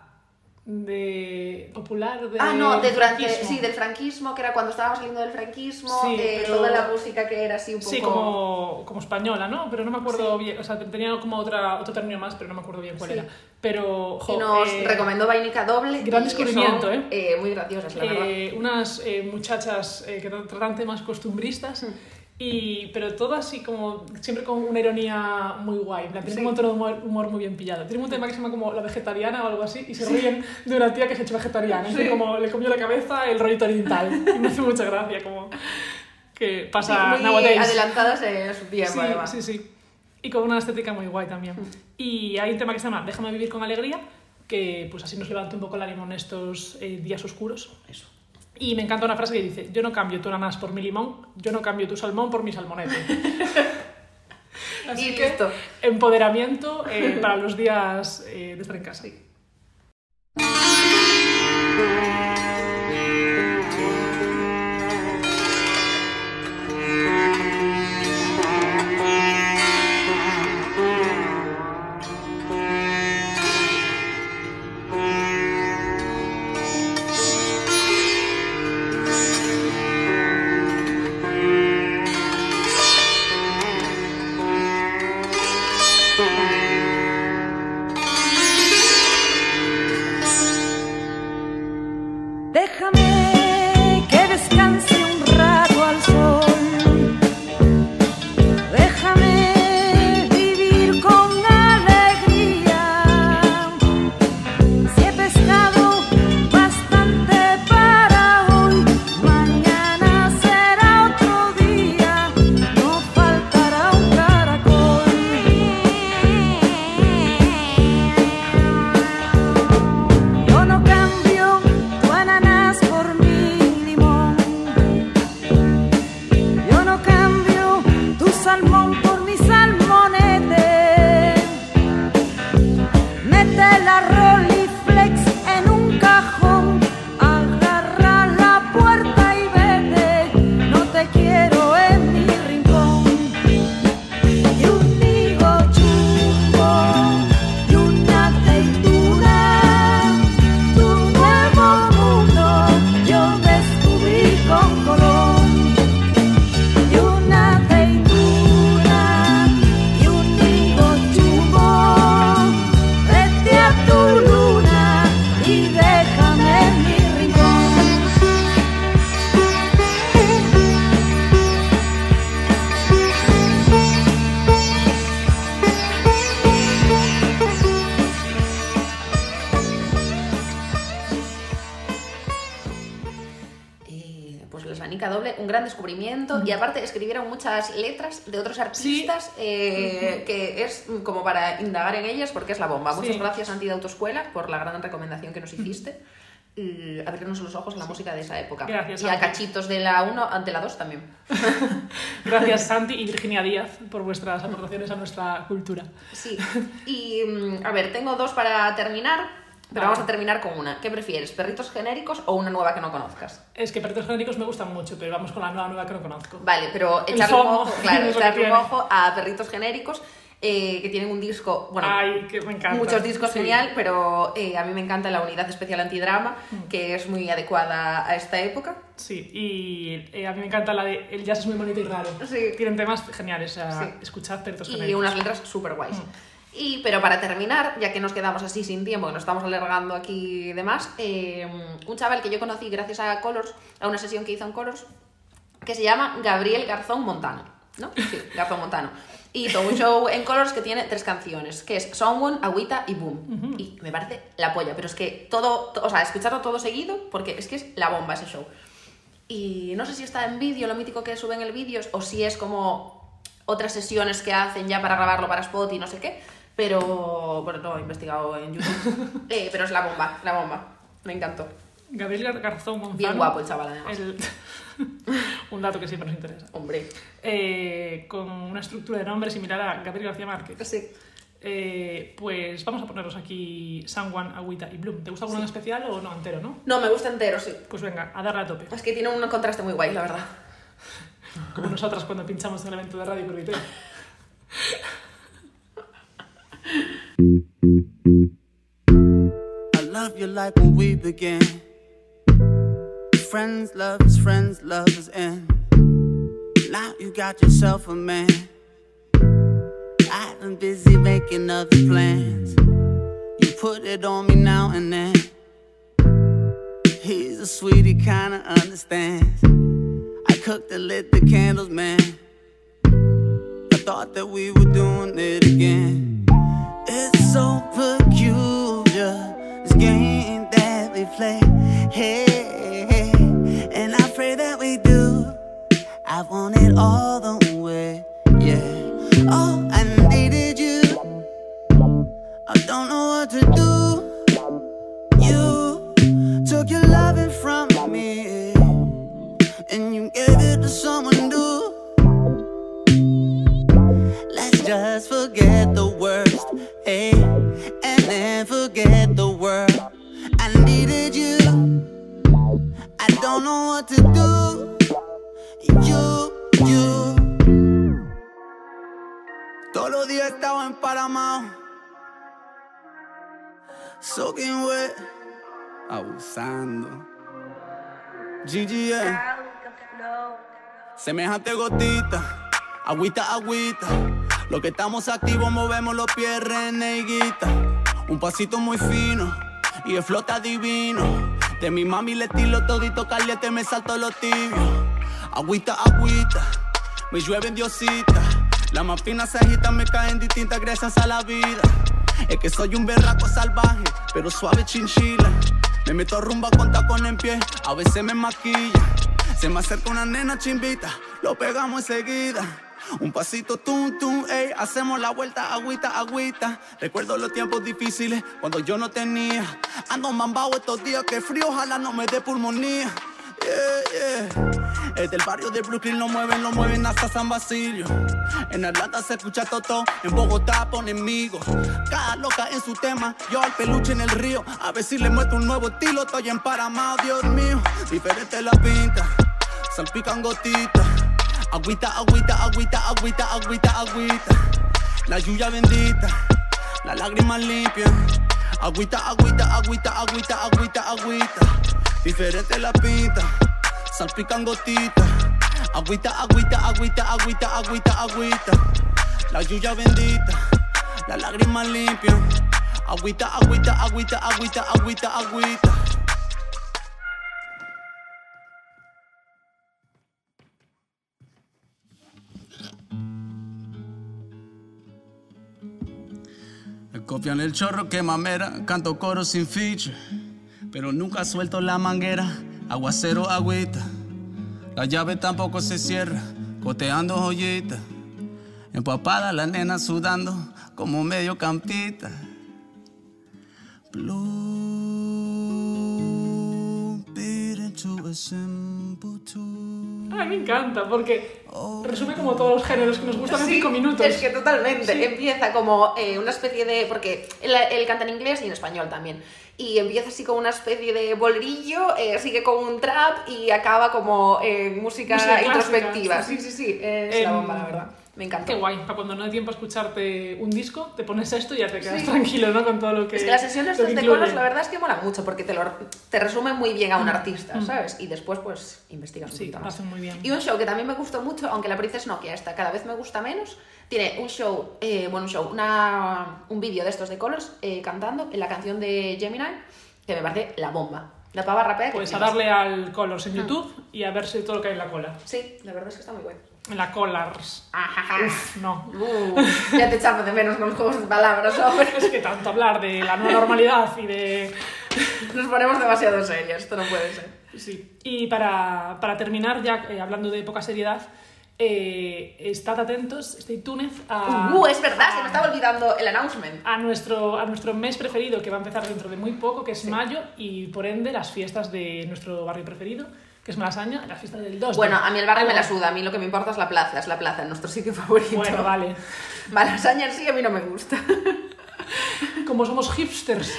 de popular de Ah, no, de durante, franquismo. sí, del franquismo, que era cuando estábamos saliendo del franquismo, Sí, de pero- toda la música que era así un poco... Sí, como, como española, ¿no? Pero no me acuerdo bien, o sea, tenía como otra, otro término más, pero no me acuerdo bien cuál Sí. era. Pero, jo, y nos eh, recomendó Vainica Doble. gran descubrimiento, son, ¿eh? Muy graciosas, la verdad. eh, unas eh, muchachas eh, que tra- tratan temas costumbristas, Hmm. Y, pero todo así como, siempre con una ironía muy guay. en plan, Tiene Sí. un tono de humor, humor muy bien pillado. Tiene un tema que se llama como La Vegetariana o algo así, y se ríen de una tía que se ha hecho vegetariana. Sí. como le comió la cabeza el rollito oriental. Y me hace mucha gracia, como que Sí, pasa muy nowadays. adelantadas en su tiempo, Sí, además. sí, sí. Y con una estética muy guay también. Y hay un tema que se llama Déjame vivir con alegría, que pues así nos levanta un poco el ánimo en estos eh, días oscuros. Eso. Y me encanta una frase que dice, yo no cambio tu ananás por mi limón, yo no cambio tu salmón por mi salmonete. [LAUGHS] Así Y que listo. empoderamiento eh, para los días eh, de estar en casa. Muchas letras de otros artistas eh, que es como para indagar en ellas porque es la bomba. Muchas Sí. gracias, Anti de Autoescuela, por la gran recomendación que nos hiciste. Y abrirnos los ojos a la música de esa época. Gracias, y a Santi. cachitos de la 1, de la 2 también. [LAUGHS] Gracias Santi y Virginia Díaz por vuestras aportaciones a nuestra cultura. Sí. Y mm, a ver, tengo dos para terminar, pero Vale. vamos a terminar con una. ¿Qué prefieres, perritos genéricos o una nueva que no conozcas? Es que perritos genéricos me gustan mucho, pero vamos con la nueva nueva que no conozco. Vale, pero echarle un ojo, [LAUGHS] claro, echarle un ojo a perritos genéricos eh, que tienen un disco, bueno, Ay, que me muchos discos Sí. genial, pero eh, a mí me encanta la unidad especial antidrama, Mm. que es muy adecuada a esta época. Sí, y eh, a mí me encanta la de El jazz es muy bonito y raro. Sí. Tienen temas geniales, o sea, Sí. escuchad y unas letras súper guays. Mm. Y, pero para terminar, ya que nos quedamos así sin tiempo, que nos estamos alargando aquí y demás, eh, un chaval que yo conocí gracias a Colors, a una sesión que hizo en Colors, que se llama Gabriel Garzón Montano, ¿no? Sí, [LAUGHS] Garzón Montano. Y hizo un show en Colors que tiene tres canciones, que es Someone, Agüita y Boom. Y me parece la polla, pero es que todo, to- o sea, escucharlo todo seguido, porque es que es la bomba ese show. Y no sé si está en vídeo, lo mítico que suben el vídeo, o si es como otras sesiones que hacen ya para grabarlo para Spot y no sé qué, pero bueno, no he investigado en YouTube. [LAUGHS] Eh, pero es la bomba, la bomba. Me encantó. Gabriel Gar- Garzón Gonzalo. Bien guapo el chaval, además. el- [LAUGHS] un dato que siempre nos interesa. Hombre. Eh, con una estructura de nombre similar a Gabriel García Márquez. Sí. Eh, pues vamos a ponernos aquí Sanguan, Agüita y Bloom. ¿Te gusta alguno en especial o no? Entero, ¿no? No, me gusta entero, sí. Pues venga, a darle a tope. Es que tiene un contraste muy guay, la verdad. Como nosotras cuando pinchamos en el evento de Radio Curviteo. [LAUGHS] [LAUGHS] I love you like when we began. Friends, lovers, friends, lovers, and now you got yourself a man. I've been busy making other plans. You put it on me now and then. He's a sweetie, kinda understands. I cooked and lit the candles, man. I thought that we were doing it again. Play. Hey, hey, and I pray that we do. I want it all the way, yeah. Oh, I needed you. I don't know what to do. You took your loving from me, and you gave it to someone new. Let's just forget the worst, hey, and then don't know what to do. You, you. Todos los días estaba emparamado. Soaking wet. Abusando. GGA. Semejante gotita, agüita, agüita. Lo que estamos activos movemos los pies, reneguita. Un pasito muy fino y el flota divino. De mi mami le tiro todito caliente, me salto los tibios. Agüita, agüita, me llueven diosita. La más fina se agita, me caen distintas gracias a la vida. Es que soy un berraco salvaje, pero suave chinchila. Me meto rumba con tacón en pie, a veces me maquilla. Se me acerca una nena chimbita, lo pegamos enseguida. Un pasito tum tum, ey, hacemos la vuelta, agüita, agüita. Recuerdo los tiempos difíciles cuando yo no tenía. Ando mambao estos días, que frío, ojalá no me dé pulmonía. Yeah, yeah. Es del barrio de Brooklyn, lo mueven, lo mueven hasta San Basilio. En Atlanta se escucha Toto, en Bogotá ponen migo. Cada loca en su tema, yo al peluche en el río. A ver si le muestro un nuevo estilo, estoy emparamado, Dios mío. Diferente la pinta, salpican gotitas. Agüita, agüita, agüita, agüita, agüita, agüita. La lluvia bendita, las lágrimas limpias. Agüita, agüita, agüita, agüita, agüita, agüita. Diferente la pinta, salpican gotitas. Agüita, agüita, agüita, agüita, agüita, agüita. La lluvia bendita, las lágrimas limpias. Agüita, agüita, agüita, agüita, agüita, agüita. Copian el chorro que mamera, canto coro sin feature, pero nunca suelto la manguera, aguacero, agüita. La llave tampoco se cierra, coteando joyitas. Empapada la nena sudando como medio campita. A tune. Ay, me encanta, porque resume como todos los géneros que nos gustan en Sí, cinco minutos. Es que totalmente. Sí. Empieza como eh, una especie de. Porque él, él canta en inglés y en español también. Y empieza así como una especie de bolerillo, eh, sigue con un trap y acaba como en música, Música introspectiva. sí, Sí, sí. Es la bomba, la verdad. Me encanta. Qué guay, para cuando no hay tiempo a escucharte un disco, te pones esto y ya te quedas Sí. tranquilo, ¿no? Con todo lo que. Es que las sesiones de colos, la verdad es que molan mucho porque te, lo, te resumen muy bien a un artista, Mm. ¿sabes? Y después, pues, investigas un Sí, poquito más. hacen muy bien. Y un show que también me gustó mucho, aunque la Princess Nokia esta cada vez me gusta menos, tiene un show, eh, bueno, un show, una, un vídeo de estos de Colors eh, cantando en la canción de Gemini, que me parece la bomba. La pava rapea que Pues a darle al Colors en Mm. YouTube y a verse todo lo que hay en la cola. Sí, la verdad es que está muy bueno. En la. Ajá. Uf, no. Uh, ya te echamos de menos con los juegos de palabras, hombre. [LAUGHS] Es que tanto hablar de la nueva normalidad y de... Nos ponemos demasiado serios, esto no puede ser. Sí. Y para, para terminar, ya eh, hablando de poca seriedad, eh, estad atentos, stay tuned a... Uh, es verdad, se me estaba olvidando el announcement. a nuestro, a nuestro mes preferido que va a empezar dentro de muy poco, que es mayo, y por ende las fiestas de nuestro barrio preferido, que es Malasaña, la fiesta del 2. Bueno, a mí el barrio me la suda, a mí lo que me importa es la plaza, es la plaza, nuestro sitio favorito. Bueno, vale. [LAUGHS] Malasaña en sí a mí no me gusta. [LAUGHS] Como somos hipsters.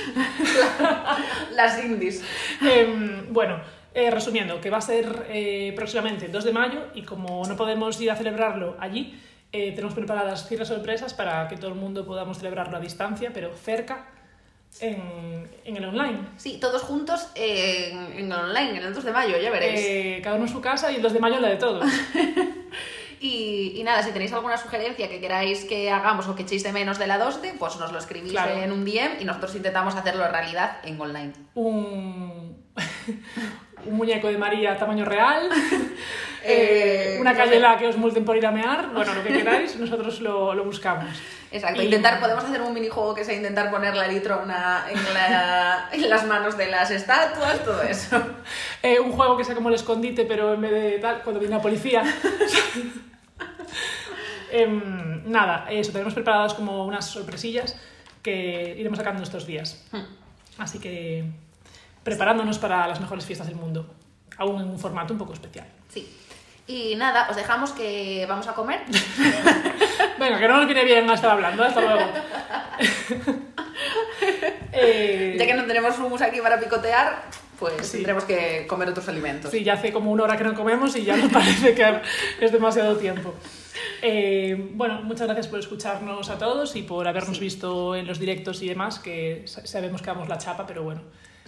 [LAUGHS] Las indies. Em, bueno, eh, resumiendo, que va a ser eh, próximamente 2 de mayo y como no podemos ir a celebrarlo allí, eh, tenemos preparadas ciertas sorpresas para que todo el mundo podamos celebrarlo a distancia, pero cerca, en, en el online. Sí, todos juntos en, en el online, en el 2 de mayo, ya veréis. Eh, cada uno en su casa y el 2 de mayo en la de todos. [LAUGHS] Y, y nada, si tenéis alguna sugerencia que queráis que hagamos o que echéis de menos de la 2D, pues nos lo escribís Claro. en un DM y nosotros intentamos hacerlo realidad en online. un, [LAUGHS] [LAUGHS] un muñeco de María tamaño real, [LAUGHS] Eh, eh, una sé. cayela que os multen por ir a mear, bueno, lo que queráis, nosotros lo, lo buscamos. Exacto, Y- intentar, podemos hacer un minijuego que sea intentar poner la litrona en, la- [LAUGHS] en las manos de las estatuas, todo eso. Eh, un juego que sea como el escondite, pero en vez de tal, cuando viene la policía. Em, nada, eso, tenemos preparadas como unas sorpresillas que iremos sacando estos días. Así que preparándonos para las mejores fiestas del mundo, aún en un formato un poco especial. Sí. Y nada, os dejamos que vamos a comer. [LAUGHS] Venga, que no nos viene bien estar hablando, hasta luego. [LAUGHS] Eh, Ya que no tenemos hummus aquí para picotear, pues Sí. tendremos que comer otros alimentos. Sí, ya hace como una hora que no comemos y ya nos parece que [LAUGHS] es demasiado tiempo. Eh, bueno, muchas gracias por escucharnos a todos y por habernos visto en los directos y demás, que sa- sabemos que damos la chapa, pero bueno,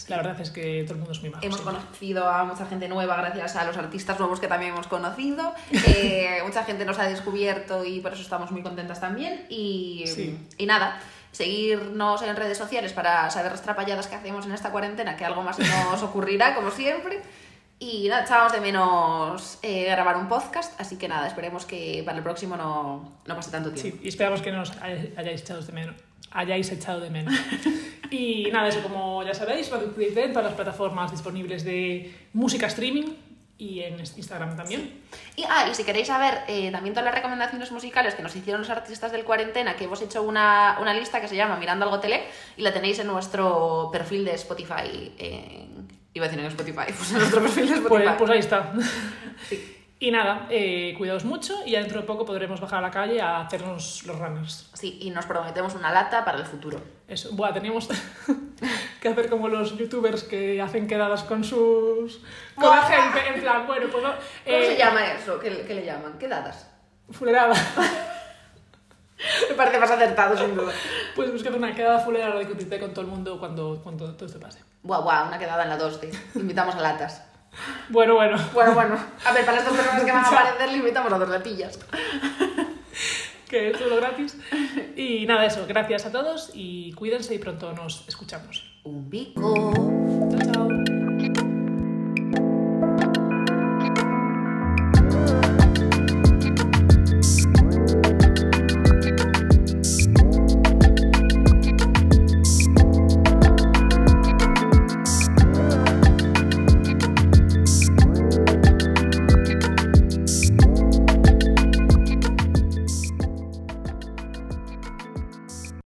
la verdad es que todo el mundo es muy majo. Hemos siempre. conocido a mucha gente nueva gracias a los artistas nuevos que también hemos conocido. [LAUGHS] Eh, mucha gente nos ha descubierto y por eso estamos muy contentas también. Y, Sí. y nada, seguirnos en redes sociales para saber las trapalladas que hacemos en esta cuarentena, que algo más nos [LAUGHS] ocurrirá, como siempre. Y nada, echábamos de menos eh, grabar un podcast, así que nada, esperemos que para el próximo no, no pase tanto tiempo. Sí, y esperamos que nos hay- hayáis echado de menos. Hayáis echado de menos. y nada, eso como ya sabéis, Radio Update en todas las plataformas disponibles de música streaming y en Instagram también. Y, ah, y si queréis saber eh, también todas las recomendaciones musicales que nos hicieron los artistas del cuarentena, que hemos hecho una, una lista que se llama Mirando algo tele y la tenéis en nuestro perfil de Spotify. iba a decir en Spotify, [LAUGHS] pues en nuestro perfil de Spotify. Pues, pues ahí está. Y nada, eh, cuidaos mucho y ya dentro de poco podremos bajar a la calle a hacernos los runners. Sí, y nos prometemos una lata para el futuro. Eso, buah, teníamos [LAUGHS] que hacer como los youtubers que hacen quedadas con sus... con la gente, en plan, bueno, pues... ¿Cómo eh, se llama eso? ¿Qué, qué le llaman? ¿Quedadas? Fulerada. [LAUGHS] Me parece más acertado, sin duda. Pues buscar una quedada fulerada de que con todo el mundo cuando, cuando todo esto pase. Buah, buah, una quedada en la 2 Invitamos a latas. Bueno, bueno. Bueno, bueno. A ver, para las dos personas que van a [LAUGHS] aparecer, le invitamos a dos latillas. [LAUGHS] Que es todo gratis. Y nada, eso, gracias a todos y cuídense y pronto nos escuchamos. Un bico.